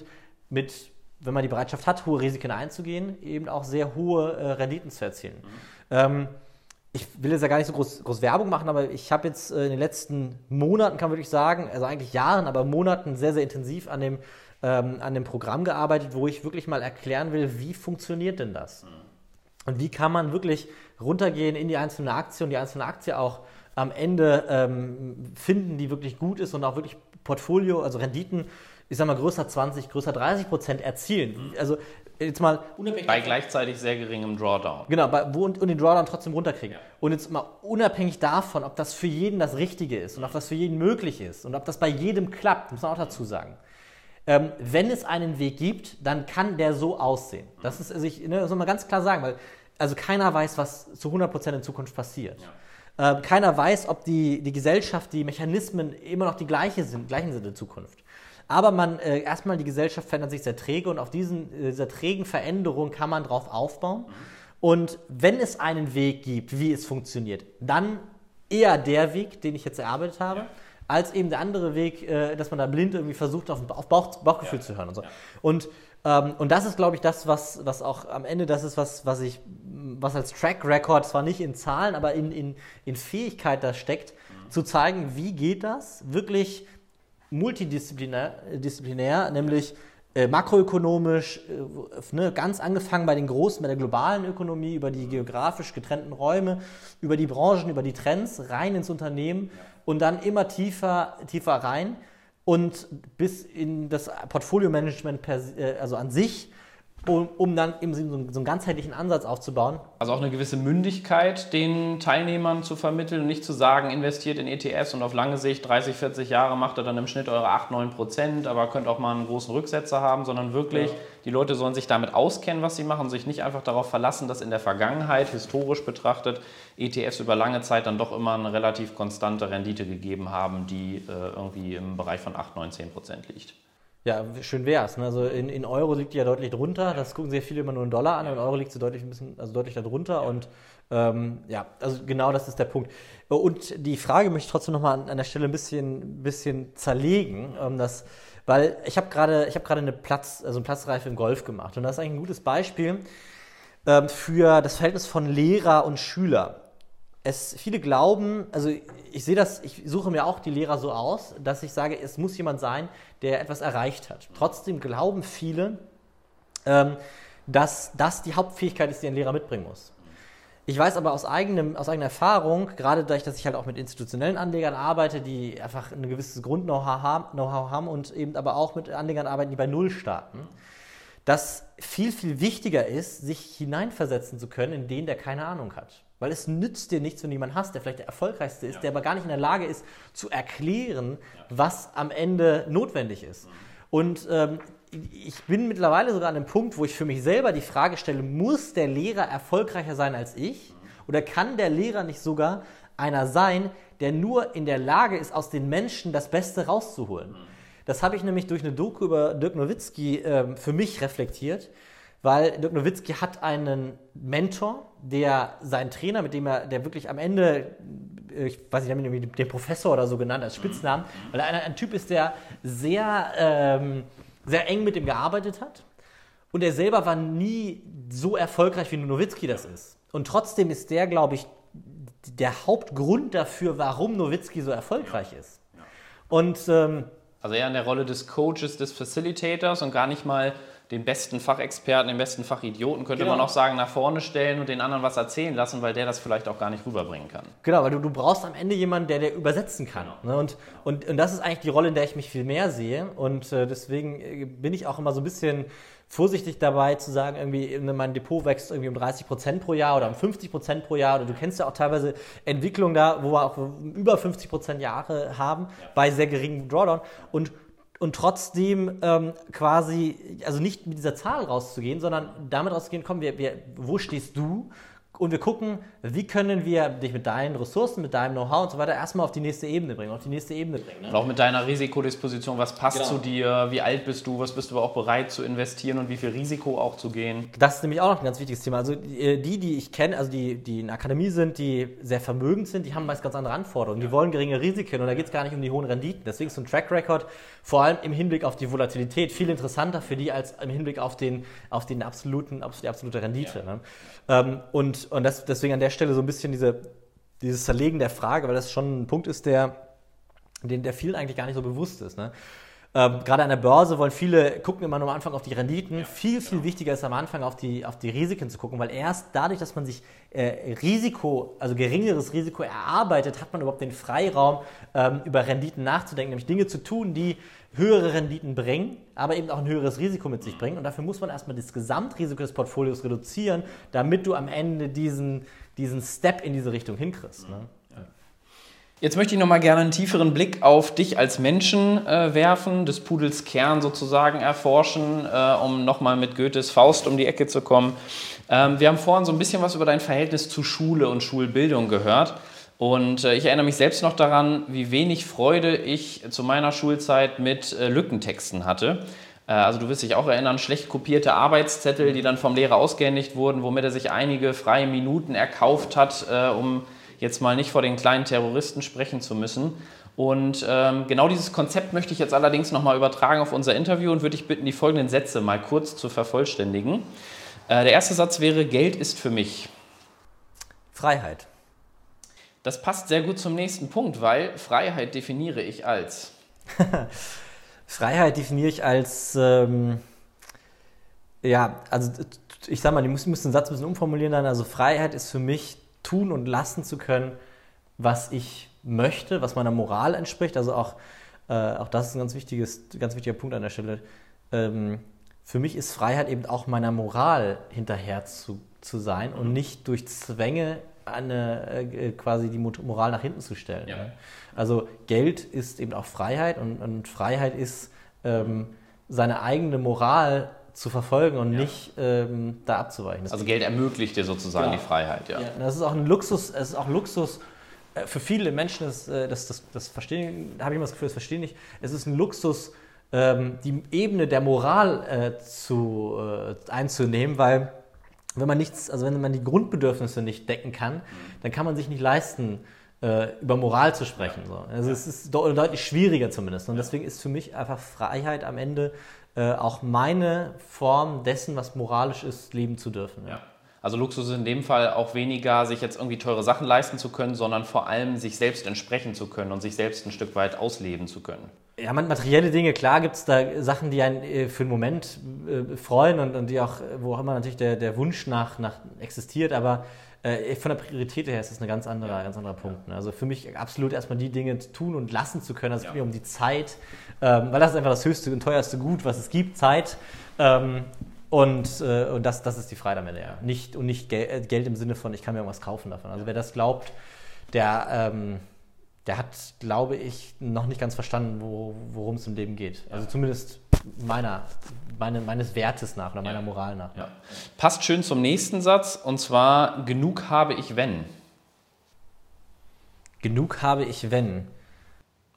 mit, wenn man die Bereitschaft hat, hohe Risiken einzugehen, eben auch sehr hohe äh, Renditen zu erzielen. Mhm. Ähm, ich will jetzt ja gar nicht so groß, groß Werbung machen, aber ich habe jetzt äh, in den letzten Monaten, kann man wirklich sagen, also eigentlich Jahren, aber Monaten sehr, sehr intensiv an dem, ähm, an dem Programm gearbeitet, wo ich wirklich mal erklären will, wie funktioniert denn das? Mhm. Und wie kann man wirklich runtergehen in die einzelne Aktie und die einzelne Aktie auch am Ende ähm, finden, die wirklich gut ist und auch wirklich Portfolio, also Renditen, ich sag mal, größer 20, größer 30 Prozent erzielen. Also jetzt mal unabhängig. Bei gleichzeitig sehr geringem Drawdown. Genau, bei, wo, und, und den Drawdown trotzdem runterkriegen. Ja. Und jetzt mal unabhängig davon, ob das für jeden das Richtige ist und ob das für jeden möglich ist und ob das bei jedem klappt, muss man auch dazu sagen. Ähm, wenn es einen Weg gibt, dann kann der so aussehen. Das ist, also ich, ne, soll man ganz klar sagen, weil also keiner weiß, was zu 100% in Zukunft passiert. Ja. Ähm, keiner weiß, ob die, die Gesellschaft, die Mechanismen immer noch die gleiche sind, gleichen sind in Zukunft. Aber man, äh, erstmal die Gesellschaft verändert sich sehr träge und auf diesen, äh, dieser trägen Veränderung kann man drauf aufbauen. Und wenn es einen Weg gibt, wie es funktioniert, dann eher der Weg, den ich jetzt erarbeitet habe, ja. als eben der andere Weg, äh, dass man da blind irgendwie versucht, auf, auf Bauch, Bauchgefühl ja. zu hören und so. Ja. Und, ähm, und das ist, glaube ich, das, was, was auch am Ende das ist, was, was ich, was als Track Record zwar nicht in Zahlen, aber in, in, in Fähigkeit da steckt, mhm. zu zeigen, wie geht das, wirklich multidisziplinär, disziplinär, nämlich äh, makroökonomisch, äh, ne, ganz angefangen bei den großen, bei der globalen Ökonomie, über die geografisch getrennten Räume, über die Branchen, über die Trends, rein ins Unternehmen und dann immer tiefer, tiefer rein. Und bis in das Portfolio-Management äh, also an sich um, um dann eben so, so, einen ganzheitlichen Ansatz aufzubauen. Also auch eine gewisse Mündigkeit den Teilnehmern zu vermitteln und nicht zu sagen, investiert in ETFs und auf lange Sicht, 30, 40 Jahre macht ihr dann im Schnitt eure 8, 9 Prozent, aber könnt auch mal einen großen Rücksetzer haben, sondern wirklich, ja. die Leute sollen sich damit auskennen, was sie machen, sich nicht einfach darauf verlassen, dass in der Vergangenheit, historisch betrachtet, ETFs über lange Zeit dann doch immer eine relativ konstante Rendite gegeben haben, die äh, irgendwie im Bereich von 8, 9, 10 Prozent liegt. Ja, schön wär's. Ne? Also in, in Euro liegt die ja deutlich drunter. Das gucken sehr viele immer nur in Dollar an. In Euro liegt sie deutlich ein bisschen, also deutlich darunter. Und ähm, ja, also genau das ist der Punkt. Und die Frage möchte ich trotzdem nochmal an, an der Stelle ein bisschen, bisschen zerlegen. Ähm, das, weil ich habe gerade hab eine Platz, also eine Platzreife im Golf gemacht. Und das ist eigentlich ein gutes Beispiel ähm, für das Verhältnis von Lehrer und Schüler es viele glauben, also ich sehe das, ich suche mir auch die Lehrer so aus, dass ich sage, es muss jemand sein, der etwas erreicht hat. Trotzdem glauben viele, ähm, dass das die Hauptfähigkeit ist, die ein Lehrer mitbringen muss. Ich weiß aber aus, eigenem, aus eigener Erfahrung, gerade dadurch, dass ich halt auch mit institutionellen Anlegern arbeite, die einfach ein gewisses Grund-Know-how haben und eben aber auch mit Anlegern arbeiten, die bei Null starten, dass viel, viel wichtiger ist, sich hineinversetzen zu können in den, der keine Ahnung hat. Weil es nützt dir nichts, wenn du jemanden hast, der vielleicht der erfolgreichste ist, ja. der aber gar nicht in der Lage ist, zu erklären, ja. was am Ende notwendig ist. Mhm. Und ähm, ich bin mittlerweile sogar an einem Punkt, wo ich für mich selber die Frage stelle, muss der Lehrer erfolgreicher sein als ich? Mhm. Oder kann der Lehrer nicht sogar einer sein, der nur in der Lage ist, aus den Menschen das Beste rauszuholen? Mhm. Das habe ich nämlich durch eine Doku über Dirk Nowitzki äh, für mich reflektiert weil Dirk Nowitzki hat einen Mentor, der seinen Trainer, mit dem er, der wirklich am Ende, äh, ich weiß nicht, ich habe ihn den Professor oder so genannt als Spitznamen, weil er ein, ein Typ ist, der sehr, ähm, sehr eng mit ihm gearbeitet hat. Und er selber war nie so erfolgreich, wie Nowitzki das ist. Und trotzdem ist der, glaube ich, der Hauptgrund dafür, warum Nowitzki so erfolgreich ist. Und ähm, also eher in der Rolle des Coaches, des Facilitators und gar nicht mal den besten Fachexperten, den besten Fachidioten, könnte genau. man auch sagen, nach vorne stellen und den anderen was erzählen lassen, weil der das vielleicht auch gar nicht rüberbringen kann. Genau, weil du, du brauchst am Ende jemanden, der der übersetzen kann. Genau. Ne? Und, und, und das ist eigentlich die Rolle, in der ich mich viel mehr sehe. Und äh, deswegen äh, bin ich auch immer so ein bisschen vorsichtig dabei zu sagen, irgendwie ne, mein Depot wächst irgendwie um 30 Prozent pro Jahr oder um 50 Prozent pro Jahr. Oder du kennst ja auch teilweise Entwicklungen da, wo wir auch über 50 Prozent Jahre haben ja. bei sehr geringem Drawdown. Und und trotzdem ähm, quasi, also nicht mit dieser Zahl rauszugehen, sondern damit rauszugehen, komm, wir, wir, wo stehst du? und wir gucken, wie können wir dich mit deinen Ressourcen, mit deinem Know-how und so weiter erstmal auf die nächste Ebene bringen, auf die nächste Ebene bringen. Ne? Und auch mit deiner Risikodisposition, was passt genau. zu dir, wie alt bist du, was bist du aber auch bereit zu investieren und wie viel Risiko auch zu gehen. Das ist nämlich auch noch ein ganz wichtiges Thema. Also äh, die, die ich kenne, also die, die in der Akademie sind, die sehr vermögend sind, die haben meist ganz andere Anforderungen. Ja. Die wollen geringe Risiken und da geht es gar nicht um die hohen Renditen. Deswegen ist so ein Track Record vor allem im Hinblick auf die Volatilität viel interessanter für die als im Hinblick auf den, auf den absoluten, auf die absolute Rendite. Ja. Ne? Ähm, und und das, deswegen an der Stelle so ein bisschen diese, dieses Zerlegen der Frage, weil das schon ein Punkt ist, der, den, der vielen eigentlich gar nicht so bewusst ist. Ne? Ähm, gerade an der Börse wollen viele, gucken immer nur am Anfang auf die Renditen. Ja, viel, viel genau. wichtiger ist am Anfang auf die, auf die Risiken zu gucken, weil erst dadurch, dass man sich äh, Risiko, also geringeres Risiko erarbeitet, hat man überhaupt den Freiraum, ähm, über Renditen nachzudenken, nämlich Dinge zu tun, die höhere Renditen bringen, aber eben auch ein höheres Risiko mit sich bringen. Und dafür muss man erstmal das Gesamtrisiko des Portfolios reduzieren, damit du am Ende diesen, diesen Step in diese Richtung hinkriegst. Ne? Jetzt möchte ich nochmal gerne einen tieferen Blick auf dich als Menschen äh, werfen, des Pudels Kern sozusagen erforschen, äh, um nochmal mit Goethes Faust um die Ecke zu kommen. Ähm, wir haben vorhin so ein bisschen was über dein Verhältnis zu Schule und Schulbildung gehört. Und äh, ich erinnere mich selbst noch daran, wie wenig Freude ich zu meiner Schulzeit mit äh, Lückentexten hatte. Äh, also du wirst dich auch erinnern, schlecht kopierte Arbeitszettel, die dann vom Lehrer ausgehändigt wurden, womit er sich einige freie Minuten erkauft hat, äh, um jetzt mal nicht vor den kleinen Terroristen sprechen zu müssen. Und ähm, genau dieses Konzept möchte ich jetzt allerdings nochmal übertragen auf unser Interview und würde dich bitten, die folgenden Sätze mal kurz zu vervollständigen. Äh, der erste Satz wäre, Geld ist für mich. Freiheit. Das passt sehr gut zum nächsten Punkt, weil Freiheit definiere ich als. Freiheit definiere ich als, ähm, ja, also ich sag mal, ich muss, muss den Satz ein bisschen umformulieren dann. Also Freiheit ist für mich tun und lassen zu können, was ich möchte, was meiner Moral entspricht. Also auch, äh, auch das ist ein ganz, wichtiges, ganz wichtiger Punkt an der Stelle. Ähm, für mich ist Freiheit eben auch meiner Moral hinterher zu, zu sein und mhm. nicht durch Zwänge eine, äh, quasi die Moral nach hinten zu stellen. Ja. Ne? Also Geld ist eben auch Freiheit und, und Freiheit ist ähm, seine eigene Moral zu verfolgen und ja. nicht ähm, da abzuweichen. Das also Geld ermöglicht dir sozusagen ja. die Freiheit, ja. ja. Das ist auch ein Luxus, es ist auch Luxus äh, für viele Menschen, das, äh, das, das, das verstehen, habe ich immer das Gefühl, das verstehen nicht. Es ist ein Luxus, ähm, die Ebene der Moral äh, zu, äh, einzunehmen, weil wenn man nichts, also wenn man die Grundbedürfnisse nicht decken kann, mhm. dann kann man sich nicht leisten, äh, über Moral zu sprechen. So. Also es ist deutlich schwieriger zumindest. Und deswegen ist für mich einfach Freiheit am Ende äh, auch meine Form dessen, was moralisch ist, leben zu dürfen. Ja. Also Luxus ist in dem Fall auch weniger, sich jetzt irgendwie teure Sachen leisten zu können, sondern vor allem sich selbst entsprechen zu können und sich selbst ein Stück weit ausleben zu können. Ja, materielle Dinge, klar gibt es da Sachen, die einen äh, für einen Moment äh, freuen und, und, die auch, wo auch immer natürlich der, der Wunsch nach, nach existiert, aber äh, von der Priorität her ist das ein ganz anderer, ganz anderer Punkt. Ne? Also für mich absolut erstmal die Dinge tun und lassen zu können. Also es geht mir um die Zeit, ähm, weil das ist einfach das höchste und teuerste Gut, was es gibt, Zeit. Ähm, und, äh, und das, das ist die Freiheit am Ende, ja. Nicht, und nicht Gel äh, Geld im Sinne von, ich kann mir irgendwas kaufen davon. Also wer das glaubt, der, ähm, der hat, glaube ich, noch nicht ganz verstanden, wo, worum es im Leben geht. Also zumindest meiner, meine, meines Wertes nach oder meiner ja. Moral nach. Ja. Passt schön zum nächsten Satz und zwar: Genug habe ich, wenn. Genug habe ich, wenn.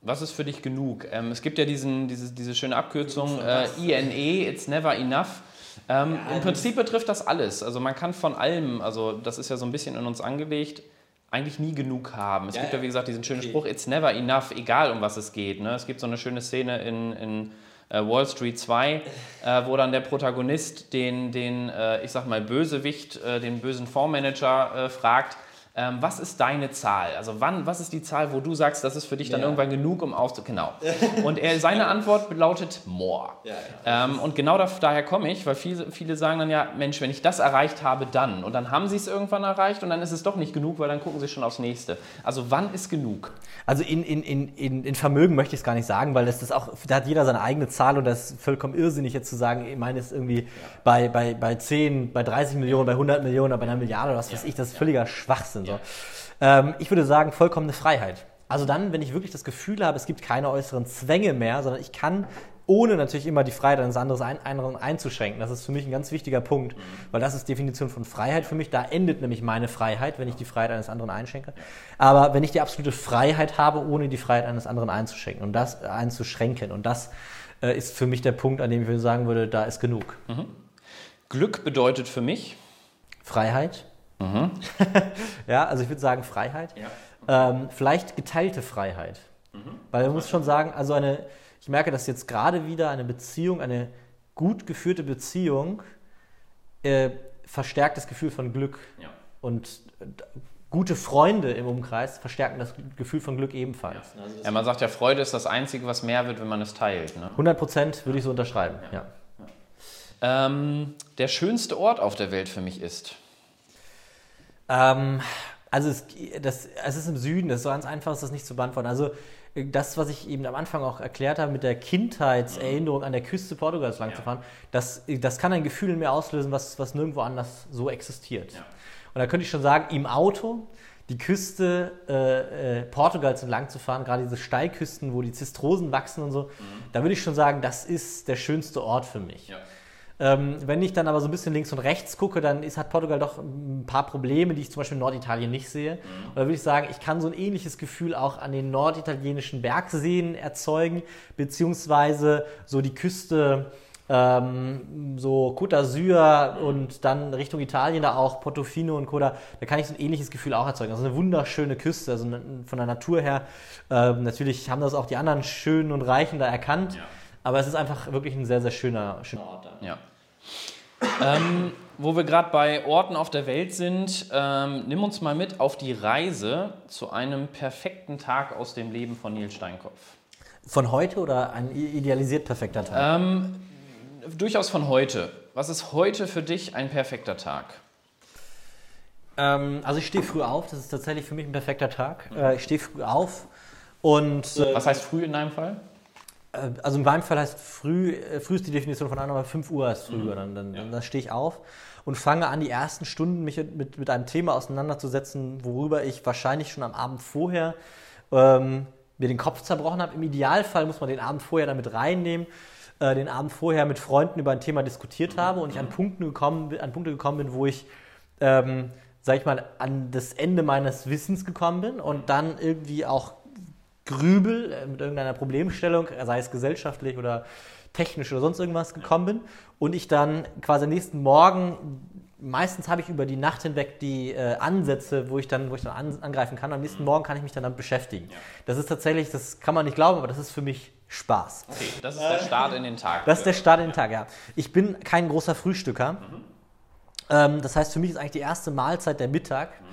Was ist für dich genug? Ähm, es gibt ja diesen, diese, diese schöne Abkürzung äh, INE, It's Never Enough. Ähm, ja, Im Prinzip betrifft das alles. Also man kann von allem, also das ist ja so ein bisschen in uns angelegt, eigentlich nie genug haben. Es ja, gibt ja, wie gesagt, diesen schönen okay. Spruch, It's never enough, egal um was es geht. Ne? Es gibt so eine schöne Szene in, in äh, Wall Street 2, äh, wo dann der Protagonist den, den äh, ich sag mal, Bösewicht, den bösen Fondsmanager fragt, ähm, was ist deine Zahl? Also wann, was ist die Zahl, wo du sagst, das ist für dich dann ja. irgendwann genug, um aufzu... Genau. Und er, seine Antwort lautet more. Ja, ja. Ähm, und genau da, daher komme ich, weil viele, viele sagen dann ja, Mensch, wenn ich das erreicht habe, dann. Und dann haben sie es irgendwann erreicht und dann ist es doch nicht genug, weil dann gucken sie schon aufs Nächste. Also wann ist genug? Also in, in, in, in Vermögen möchte ich es gar nicht sagen, weil das ist auch, da hat jeder seine eigene Zahl und das ist vollkommen irrsinnig jetzt zu sagen, ich meine es irgendwie bei, bei, bei 10, bei 30 Millionen, bei 100 Millionen oder bei einer Milliarde oder was weiß ich, das ist völliger Schwachsinn. So. Ähm, ich würde sagen, vollkommene Freiheit. Also dann, wenn ich wirklich das Gefühl habe, es gibt keine äußeren Zwänge mehr, sondern ich kann ohne natürlich immer die Freiheit eines anderen einzuschränken. Das ist für mich ein ganz wichtiger Punkt, weil das ist Definition von Freiheit für mich. Da endet nämlich meine Freiheit, wenn ich die Freiheit eines anderen einschenke. Aber wenn ich die absolute Freiheit habe, ohne die Freiheit eines anderen einzuschränken und das einzuschränken und das äh, ist für mich der Punkt, an dem ich sagen würde, da ist genug. Mhm. Glück bedeutet für mich Freiheit. Mhm. ja, also ich würde sagen Freiheit. Ja. Ähm, vielleicht geteilte Freiheit. Mhm. Weil man muss schon sagen, also eine, ich merke, dass jetzt gerade wieder eine Beziehung, eine gut geführte Beziehung, äh, verstärkt das Gefühl von Glück. Ja. Und äh, gute Freunde im Umkreis verstärken das Gefühl von Glück ebenfalls. Ja, also ja man sagt ja, Freude ist das Einzige, was mehr wird, wenn man es teilt. Ne? 100 Prozent würde ich so unterschreiben, ja. ja. Ähm, der schönste Ort auf der Welt für mich ist? Ähm, also es, das, es ist im Süden, das ist so ganz einfach, ist das nicht zu beantworten. Also das, was ich eben am Anfang auch erklärt habe, mit der Kindheitserinnerung an der Küste Portugals lang ja. zu fahren, das, das kann ein Gefühl in mir auslösen, was, was nirgendwo anders so existiert. Ja. Und da könnte ich schon sagen, im Auto die Küste äh, äh, Portugals entlang zu fahren, gerade diese Steilküsten, wo die Zistrosen wachsen und so, mhm. da würde ich schon sagen, das ist der schönste Ort für mich. Ja. Ähm, wenn ich dann aber so ein bisschen links und rechts gucke, dann ist, hat Portugal doch ein paar Probleme, die ich zum Beispiel in Norditalien nicht sehe. Mhm. Und da würde ich sagen, ich kann so ein ähnliches Gefühl auch an den norditalienischen Bergseen erzeugen, beziehungsweise so die Küste ähm, so Côte d'Azur und dann Richtung Italien da auch Portofino und Coda, da kann ich so ein ähnliches Gefühl auch erzeugen. Also eine wunderschöne Küste, also von der Natur her. Ähm, natürlich haben das auch die anderen Schönen und Reichen da erkannt, ja. Aber es ist einfach wirklich ein sehr, sehr schöner, schöner Ort. Da. Ja. ähm, wo wir gerade bei Orten auf der Welt sind, ähm, nimm uns mal mit auf die Reise zu einem perfekten Tag aus dem Leben von Nils Steinkopf. Von heute oder ein idealisiert perfekter Tag? Ähm, durchaus von heute. Was ist heute für dich ein perfekter Tag? Ähm, also ich stehe früh auf, das ist tatsächlich für mich ein perfekter Tag. Mhm. Ich stehe früh auf und... Äh, Was heißt früh in deinem Fall? Äh, also in meinem Fall heißt früh, äh, früh ist die Definition von anderen, aber 5 Uhr ist früh. Mhm. Dann, dann, ja. dann stehe ich auf und fange an, die ersten Stunden mich mit, mit einem Thema auseinanderzusetzen, worüber ich wahrscheinlich schon am Abend vorher ähm, mir den Kopf zerbrochen habe. Im Idealfall muss man den Abend vorher damit reinnehmen äh, den Abend vorher mit Freunden über ein Thema diskutiert habe und ich an, Punkten gekommen, an Punkte gekommen bin, wo ich, ähm, sag ich mal, an das Ende meines Wissens gekommen bin und dann irgendwie auch grübel äh, mit irgendeiner Problemstellung, sei es gesellschaftlich oder technisch oder sonst irgendwas gekommen bin und ich dann quasi am nächsten Morgen meistens habe ich über die Nacht hinweg die äh, Ansätze, wo ich dann, wo ich dann an, angreifen kann. Am nächsten Morgen kann ich mich dann damit beschäftigen. Ja. Das ist tatsächlich, das kann man nicht glauben, aber das ist für mich Spaß. Okay, das ist der Start in den Tag. Das ist der Start in den Tag, ja. Ich bin kein großer Frühstücker. Mhm. Ähm, das heißt, für mich ist eigentlich die erste Mahlzeit der Mittag. Mhm.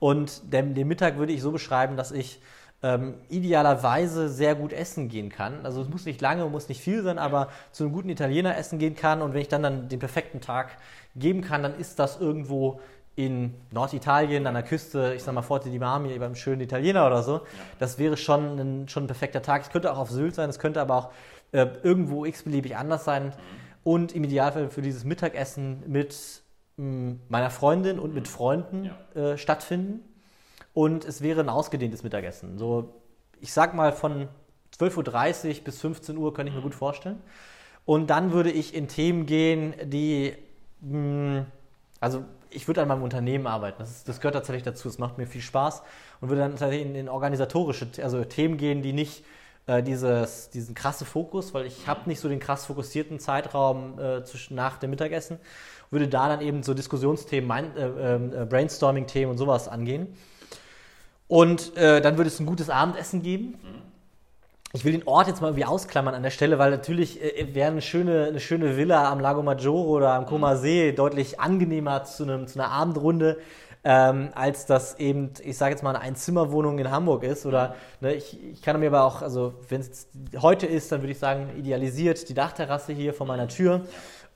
Und den, den, Mittag würde ich so beschreiben, dass ich ähm, idealerweise sehr gut essen gehen kann. Also es muss nicht lange, muss nicht viel sein, aber zu einem guten Italiener essen gehen kann. Und wenn ich dann, dann den perfekten Tag geben kann, dann ist das irgendwo in Norditalien an der Küste, ich sag mal Forte di Marmi beim schönen Italiener oder so. Ja. Das wäre schon ein, schon ein perfekter Tag. Es könnte auch auf Sylt sein, es könnte aber auch äh, irgendwo x-beliebig anders sein. Mhm. Und im Idealfall für dieses Mittagessen mit mh, mm, meiner Freundin und mit Freunden ja. äh, stattfinden. Und es wäre ein ausgedehntes Mittagessen. So, ich sag mal von 12.30 Uhr bis 15 Uhr könnte ich mir gut vorstellen. Und dann würde ich in Themen gehen, die mh, mm, also ich würde an meinem Unternehmen arbeiten. Das, ist, das, gehört tatsächlich dazu. Es macht mir viel Spaß und würde dann tatsächlich in, in organisatorische also Themen gehen, die nicht äh, dieses, diesen krassen Fokus, weil ich habe nicht so den krass fokussierten Zeitraum äh, zwischen nach dem Mittagessen, würde da dann eben so Diskussionsthemen, mein, äh, ähm, äh Brainstorming-Themen und sowas angehen. Und äh, dann würde es ein gutes Abendessen geben. Mhm ich will den Ort jetzt mal irgendwie ausklammern an der Stelle, weil natürlich äh, wäre eine schöne, eine schöne Villa am Lago Maggiore oder am Koma See deutlich angenehmer zu, einem, zu einer Abendrunde, ähm, als das eben, ich sage jetzt mal, eine Einzimmerwohnung in Hamburg ist. Oder ne, ich, ich kann mir aber auch, also wenn es heute ist, dann würde ich sagen, idealisiert die Dachterrasse hier vor meiner Tür.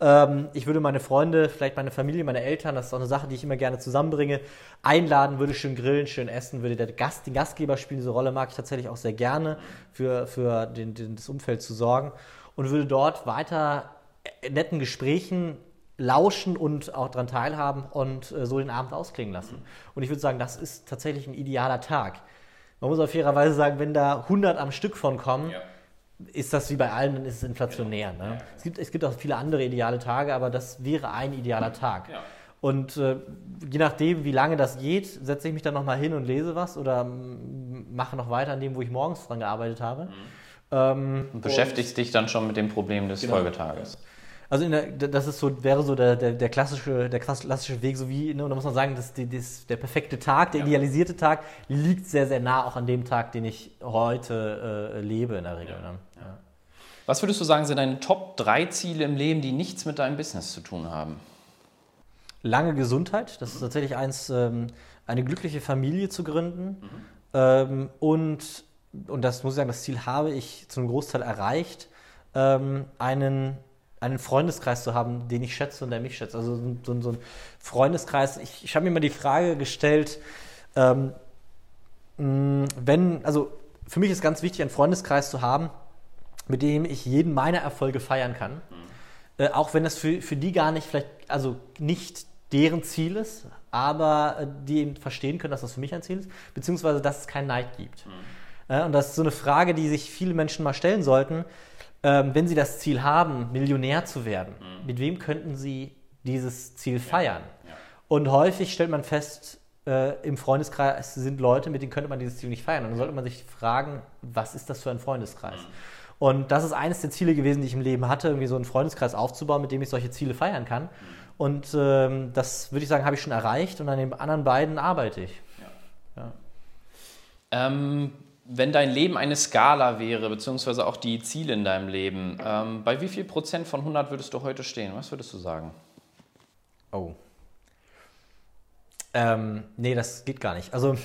Ähm, ich würde meine Freunde, vielleicht meine Familie, meine Eltern, das ist auch eine Sache, die ich immer gerne zusammenbringe, einladen, würde schön grillen, schön essen, würde der Gast, den Gastgeber spielen, diese Rolle mag ich tatsächlich auch sehr gerne, für, für den, den, das Umfeld zu sorgen und würde dort weiter netten Gesprächen lauschen und auch daran teilhaben und äh, so den Abend ausklingen lassen. Und ich würde sagen, das ist tatsächlich ein idealer Tag. Man muss auf fairerweise sagen, wenn da 100 am Stück von kommen, ja ist das wie bei allen, dann ist es inflationär. Ne? Es, gibt, es gibt auch viele andere ideale Tage, aber das wäre ein idealer Tag. Ja. Und äh, je nachdem, wie lange das geht, setze ich mich dann nochmal hin und lese was oder mache noch weiter an dem, wo ich morgens dran gearbeitet habe. Mhm. Ähm, und beschäftigst und, dich dann schon mit dem Problem des genau. Folgetages. Also der, das ist so, wäre so der, der, der, klassische, der klassische Weg, so wie, ne, und da muss man sagen, dass die, das, der perfekte Tag, der ja. idealisierte Tag, liegt sehr, sehr nah auch an dem Tag, den ich heute äh, lebe in der Regel. Ja. Ne? Ja. Was würdest du sagen, sind deine Top 3 Ziele im Leben, die nichts mit deinem Business zu tun haben? Lange Gesundheit, das ist tatsächlich eins, ähm, eine glückliche Familie zu gründen mhm. ähm, und, und das muss ich sagen, das Ziel habe ich zu einem Großteil erreicht, ähm, einen, einen Freundeskreis zu haben, den ich schätze und der mich schätzt. Also so, so ein Freundeskreis. Ich, ich habe mir mal die Frage gestellt, ähm, wenn, also für mich ist ganz wichtig, einen Freundeskreis zu haben, mit dem ich jeden meiner Erfolge feiern kann. Mhm. Äh, auch wenn das für, für die gar nicht vielleicht, also nicht deren Ziel ist, aber äh, die verstehen können, dass das für mich ein Ziel ist, beziehungsweise dass es keinen Neid gibt. Mhm. Äh, und das ist so eine Frage, die sich viele Menschen mal stellen sollten. Ähm, wenn sie das Ziel haben, Millionär zu werden, mhm. mit wem könnten sie dieses Ziel feiern? Ja. Ja. Und häufig stellt man fest, äh, im Freundeskreis sind Leute, mit denen könnte man dieses Ziel nicht feiern. Und dann sollte man sich fragen, was ist das für ein Freundeskreis? Mhm. Und das ist eines der Ziele gewesen, die ich im Leben hatte, irgendwie so einen Freundeskreis aufzubauen, mit dem ich solche Ziele feiern kann. Mhm. Und ähm, das würde ich sagen, habe ich schon erreicht und an den anderen beiden arbeite ich. Ja. Ähm, wenn dein Leben eine Skala wäre, beziehungsweise auch die Ziele in deinem Leben, ähm, bei wie viel Prozent von 100 würdest du heute stehen? Was würdest du sagen? Oh. Ähm, nee, das geht gar nicht. Also,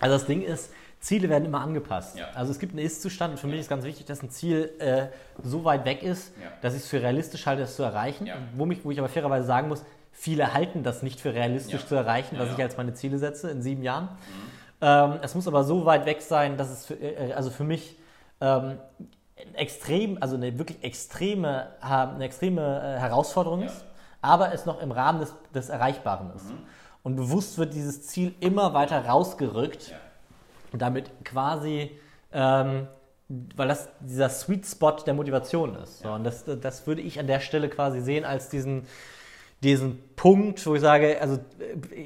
also das Ding ist, Ziele werden immer angepasst. Ja. Also es gibt einen Ist-Zustand und für ja. mich ist ganz wichtig, dass ein Ziel äh, so weit weg ist, ja. dass ich es für realistisch halte, das zu erreichen. Wo, mich, wo ich aber fairerweise sagen muss, viele halten das nicht für realistisch zu erreichen, was ich als meine Ziele setze in sieben Jahren. Mhm. Ähm, es muss aber so weit weg sein, dass es für, äh, also für mich ähm, extrem, also eine wirklich extreme, eine extreme äh, Herausforderung ist aber es noch im Rahmen des, des Erreichbaren ist. Mhm. Und bewusst wird dieses Ziel immer weiter rausgerückt ja. damit quasi, ähm, weil das dieser Sweet Spot der Motivation ist. So, und das, das würde ich an der Stelle quasi sehen als diesen, diesen Punkt, wo ich sage, also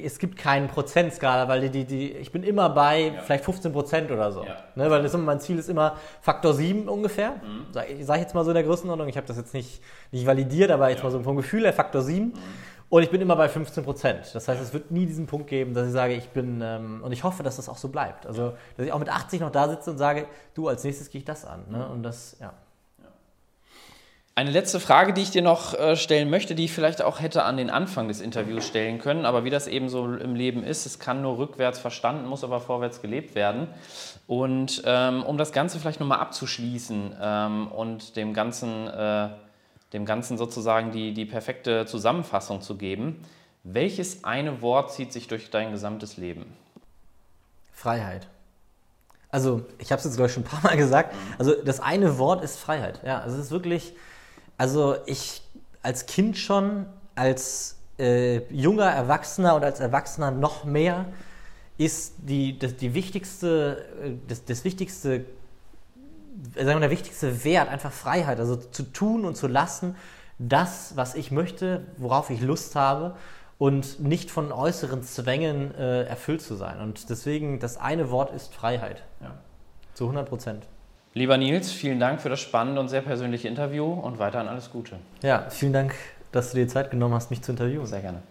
es gibt keinen Prozentskala, weil die, die, die, ich bin immer bei ja. vielleicht 15 Prozent oder so. Ja. Ne, weil das immer, mein Ziel ist immer Faktor 7 ungefähr. Mhm. Sag, ich sage jetzt mal so in der Größenordnung, ich habe das jetzt nicht, nicht validiert, aber jetzt ja. mal so vom Gefühl her Faktor 7. Mhm. Und ich bin immer bei 15 Prozent. Das heißt, es wird nie diesen Punkt geben, dass ich sage, ich bin, ähm, und ich hoffe, dass das auch so bleibt. Also, dass ich auch mit 80 noch da sitze und sage, du, als nächstes gehe ich das an. Ne? Und das, ja. Eine letzte Frage, die ich dir noch äh, stellen möchte, die ich vielleicht auch hätte an den Anfang des Interviews stellen können, aber wie das eben so im Leben ist, es kann nur rückwärts verstanden, muss aber vorwärts gelebt werden. Und ähm, um das Ganze vielleicht nochmal abzuschließen ähm, und dem Ganzen, äh, dem Ganzen sozusagen die, die perfekte Zusammenfassung zu geben, welches eine Wort zieht sich durch dein gesamtes Leben? Freiheit. Also, ich habe es jetzt, glaube ich, schon ein paar Mal gesagt. Also, das eine Wort ist Freiheit. Ja, also es ist wirklich also ich als Kind schon, als äh, junger Erwachsener und als Erwachsener noch mehr, ist die, das, die wichtigste, äh, das, das wichtigste, sagen wir, der wichtigste Wert einfach Freiheit. Also zu tun und zu lassen, das, was ich möchte, worauf ich Lust habe und nicht von äußeren Zwängen äh, erfüllt zu sein. Und deswegen, das eine Wort ist Freiheit. Ja. Zu 100 Prozent. Lieber Nils, vielen Dank für das spannende und sehr persönliche Interview und weiterhin alles Gute. Ja, vielen Dank, dass du dir Zeit genommen hast, mich zu interviewen. Sehr gerne.